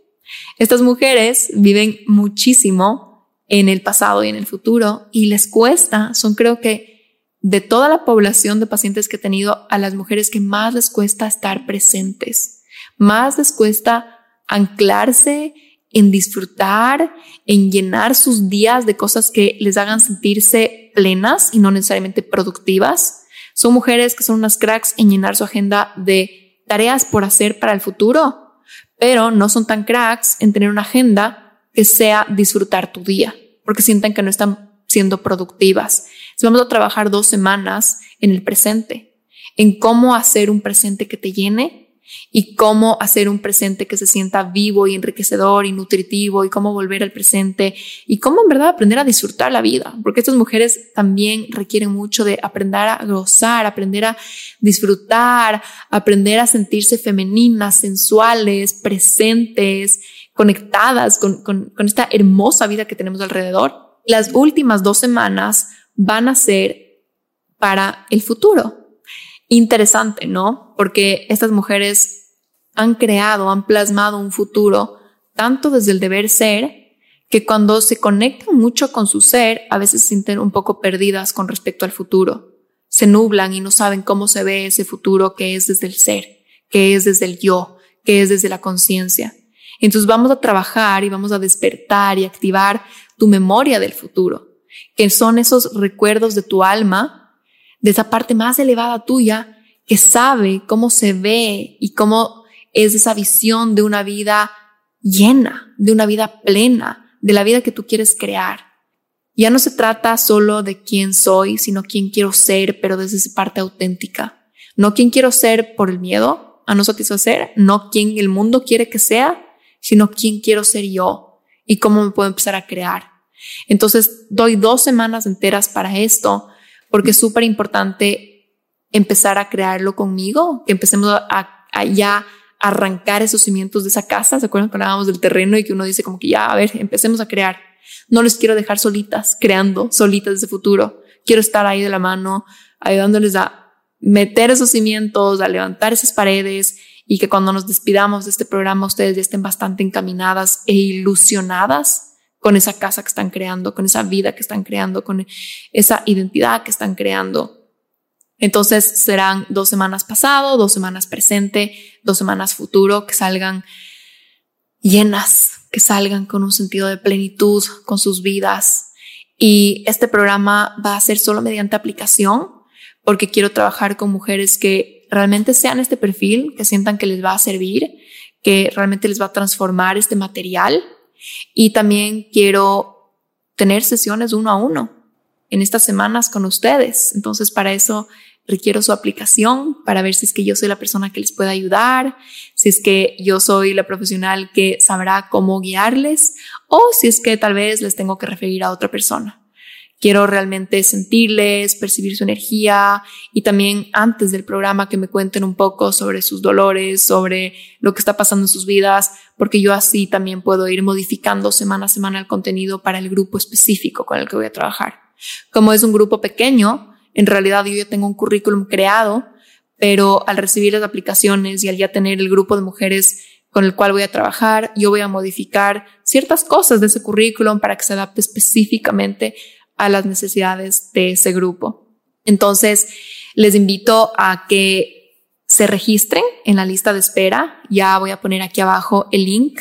Estas mujeres viven muchísimo en el pasado y en el futuro y les cuesta, son creo que de toda la población de pacientes que he tenido, a las mujeres que más les cuesta estar presentes, más les cuesta anclarse en disfrutar, en llenar sus días de cosas que les hagan sentirse plenas y no necesariamente productivas. Son mujeres que son unas cracks en llenar su agenda de tareas por hacer para el futuro, pero no son tan cracks en tener una agenda que sea disfrutar tu día, porque sienten que no están siendo productivas. Vamos a trabajar dos semanas en el presente, en cómo hacer un presente que te llene, y cómo hacer un presente que se sienta vivo y enriquecedor y nutritivo y cómo volver al presente y cómo en verdad aprender a disfrutar la vida, porque estas mujeres también requieren mucho de aprender a gozar, aprender a disfrutar, aprender a sentirse femeninas, sensuales, presentes, conectadas con, con, con esta hermosa vida que tenemos alrededor. Las últimas dos semanas van a ser para el futuro interesante, ¿no? Porque estas mujeres han creado, han plasmado un futuro tanto desde el deber ser, que cuando se conectan mucho con su ser, a veces sienten un poco perdidas con respecto al futuro. Se nublan y no saben cómo se ve ese futuro que es desde el ser, que es desde el yo, que es desde la conciencia. Entonces vamos a trabajar y vamos a despertar y activar tu memoria del futuro, que son esos recuerdos de tu alma de esa parte más elevada tuya que sabe cómo se ve y cómo es esa visión de una vida llena, de una vida plena, de la vida que tú quieres crear. Ya no se trata solo de quién soy, sino quién quiero ser, pero desde esa parte auténtica. No quién quiero ser por el miedo a no satisfacer, no quién el mundo quiere que sea, sino quién quiero ser yo y cómo me puedo empezar a crear. Entonces doy dos semanas enteras para esto porque es súper importante empezar a crearlo conmigo, que empecemos a, ya arrancar esos cimientos de esa casa. ¿Se acuerdan cuando hablábamos del terreno y que uno dice como que ya, a ver, empecemos a crear? No les quiero dejar solitas, creando solitas ese futuro. Quiero estar ahí de la mano, ayudándoles a meter esos cimientos, a levantar esas paredes y que cuando nos despidamos de este programa ustedes ya estén bastante encaminadas e ilusionadas con esa casa que están creando, con esa vida que están creando, con esa identidad que están creando. Entonces serán dos semanas pasado, dos semanas presente, dos semanas futuro, que salgan llenas, que salgan con un sentido de plenitud con sus vidas. Y este programa va a ser solo mediante aplicación, porque quiero trabajar con mujeres que realmente sean este perfil, que sientan que les va a servir, que realmente les va a transformar este material y también quiero tener sesiones uno a uno en estas semanas con ustedes. Entonces, para eso requiero su aplicación para ver si es que yo soy la persona que les pueda ayudar, si es que yo soy la profesional que sabrá cómo guiarles o si es que tal vez les tengo que referir a otra persona. Quiero realmente sentirles, percibir su energía y también antes del programa que me cuenten un poco sobre sus dolores, sobre lo que está pasando en sus vidas, porque yo así también puedo ir modificando semana a semana el contenido para el grupo específico con el que voy a trabajar. Como es un grupo pequeño, en realidad yo ya tengo un currículum creado, pero al recibir las aplicaciones y al ya tener el grupo de mujeres con el cual voy a trabajar, yo voy a modificar ciertas cosas de ese currículum para que se adapte específicamente a las necesidades de ese grupo. Entonces, les invito a que se registren en la lista de espera. Ya voy a poner aquí abajo el link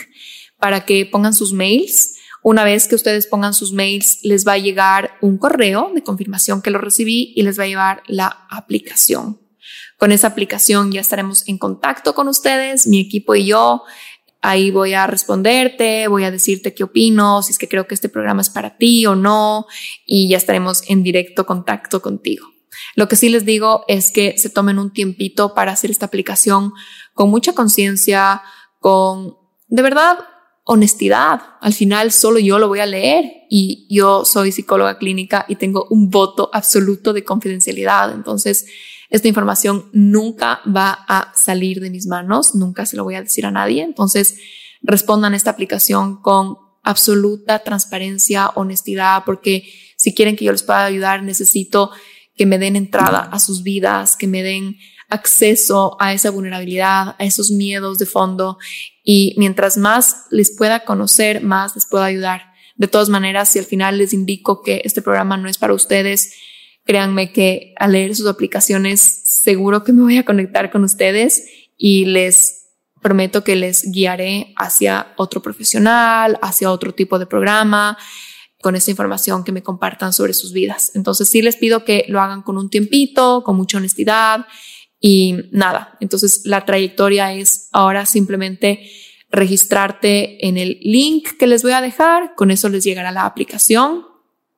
para que pongan sus mails. Una vez que ustedes pongan sus mails, les va a llegar un correo de confirmación que lo recibí y les va a llevar la aplicación. Con esa aplicación ya estaremos en contacto con ustedes, mi equipo y yo, Ahí voy a responderte, voy a decirte qué opino, si es que creo que este programa es para ti o no, y ya estaremos en directo contacto contigo. Lo que sí les digo es que se tomen un tiempito para hacer esta aplicación con mucha conciencia, con de verdad honestidad. Al final solo yo lo voy a leer y yo soy psicóloga clínica y tengo un voto absoluto de confidencialidad. Entonces, esta información nunca va a salir de mis manos, nunca se lo voy a decir a nadie. Entonces, respondan esta aplicación con absoluta transparencia, honestidad, porque si quieren que yo les pueda ayudar, necesito que me den entrada a sus vidas, que me den acceso a esa vulnerabilidad, a esos miedos de fondo. Y mientras más les pueda conocer, más les puedo ayudar. De todas maneras, si al final les indico que este programa no es para ustedes, Créanme que al leer sus aplicaciones seguro que me voy a conectar con ustedes y les prometo que les guiaré hacia otro profesional, hacia otro tipo de programa, con esa información que me compartan sobre sus vidas. Entonces sí les pido que lo hagan con un tiempito, con mucha honestidad y nada. Entonces la trayectoria es ahora simplemente registrarte en el link que les voy a dejar, con eso les llegará la aplicación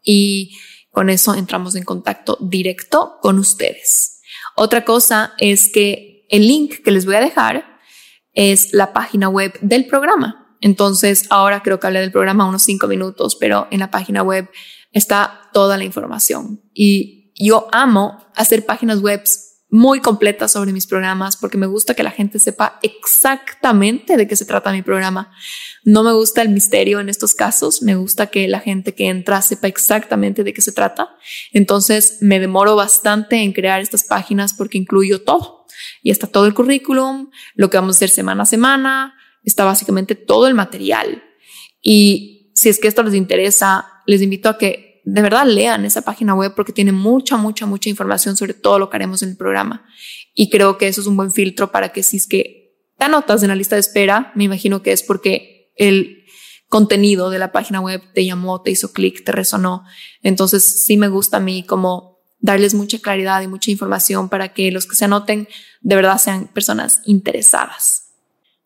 y con eso entramos en contacto directo con ustedes. Otra cosa es que el link que les voy a dejar es la página web del programa. Entonces, ahora creo que hablé del programa unos cinco minutos, pero en la página web está toda la información. Y yo amo hacer páginas web muy completas sobre mis programas porque me gusta que la gente sepa exactamente de qué se trata mi programa. No me gusta el misterio en estos casos, me gusta que la gente que entra sepa exactamente de qué se trata. Entonces me demoro bastante en crear estas páginas porque incluyo todo. Y está todo el currículum, lo que vamos a hacer semana a semana, está básicamente todo el material. Y si es que esto les interesa, les invito a que de verdad lean esa página web porque tiene mucha, mucha, mucha información sobre todo lo que haremos en el programa. Y creo que eso es un buen filtro para que si es que te anotas en la lista de espera, me imagino que es porque el contenido de la página web te llamó, te hizo clic, te resonó. Entonces sí me gusta a mí como darles mucha claridad y mucha información para que los que se anoten de verdad sean personas interesadas.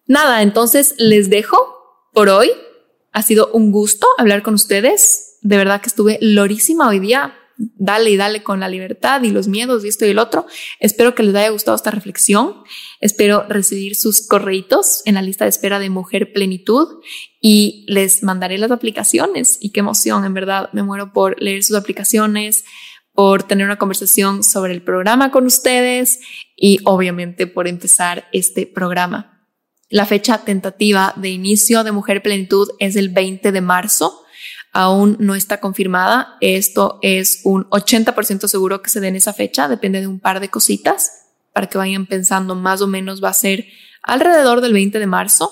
Nada, entonces les dejo por hoy. Ha sido un gusto hablar con ustedes de verdad que estuve lorísima hoy día. Dale y dale con la libertad y los miedos y esto y el otro. Espero que les haya gustado esta reflexión. Espero recibir sus correitos en la lista de espera de Mujer Plenitud y les mandaré las aplicaciones. Y qué emoción, en verdad, me muero por leer sus aplicaciones, por tener una conversación sobre el programa con ustedes y obviamente por empezar este programa. La fecha tentativa de inicio de Mujer Plenitud es el 20 de marzo aún no está confirmada. Esto es un 80% seguro que se dé en esa fecha, depende de un par de cositas para que vayan pensando más o menos va a ser alrededor del 20 de marzo,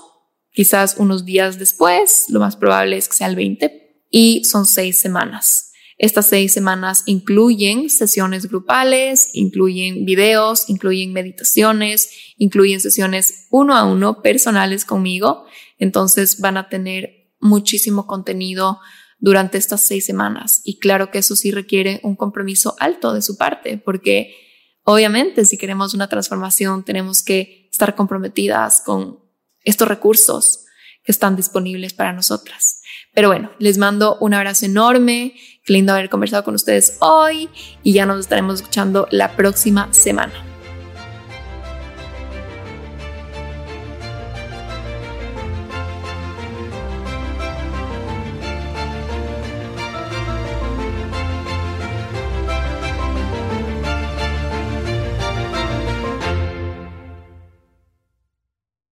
quizás unos días después, lo más probable es que sea el 20 y son seis semanas. Estas seis semanas incluyen sesiones grupales, incluyen videos, incluyen meditaciones, incluyen sesiones uno a uno personales conmigo. Entonces van a tener muchísimo contenido durante estas seis semanas. Y claro que eso sí requiere un compromiso alto de su parte, porque obviamente si queremos una transformación tenemos que estar comprometidas con estos recursos que están disponibles para nosotras. Pero bueno, les mando un abrazo enorme, qué lindo haber conversado con ustedes hoy y ya nos estaremos escuchando la próxima semana.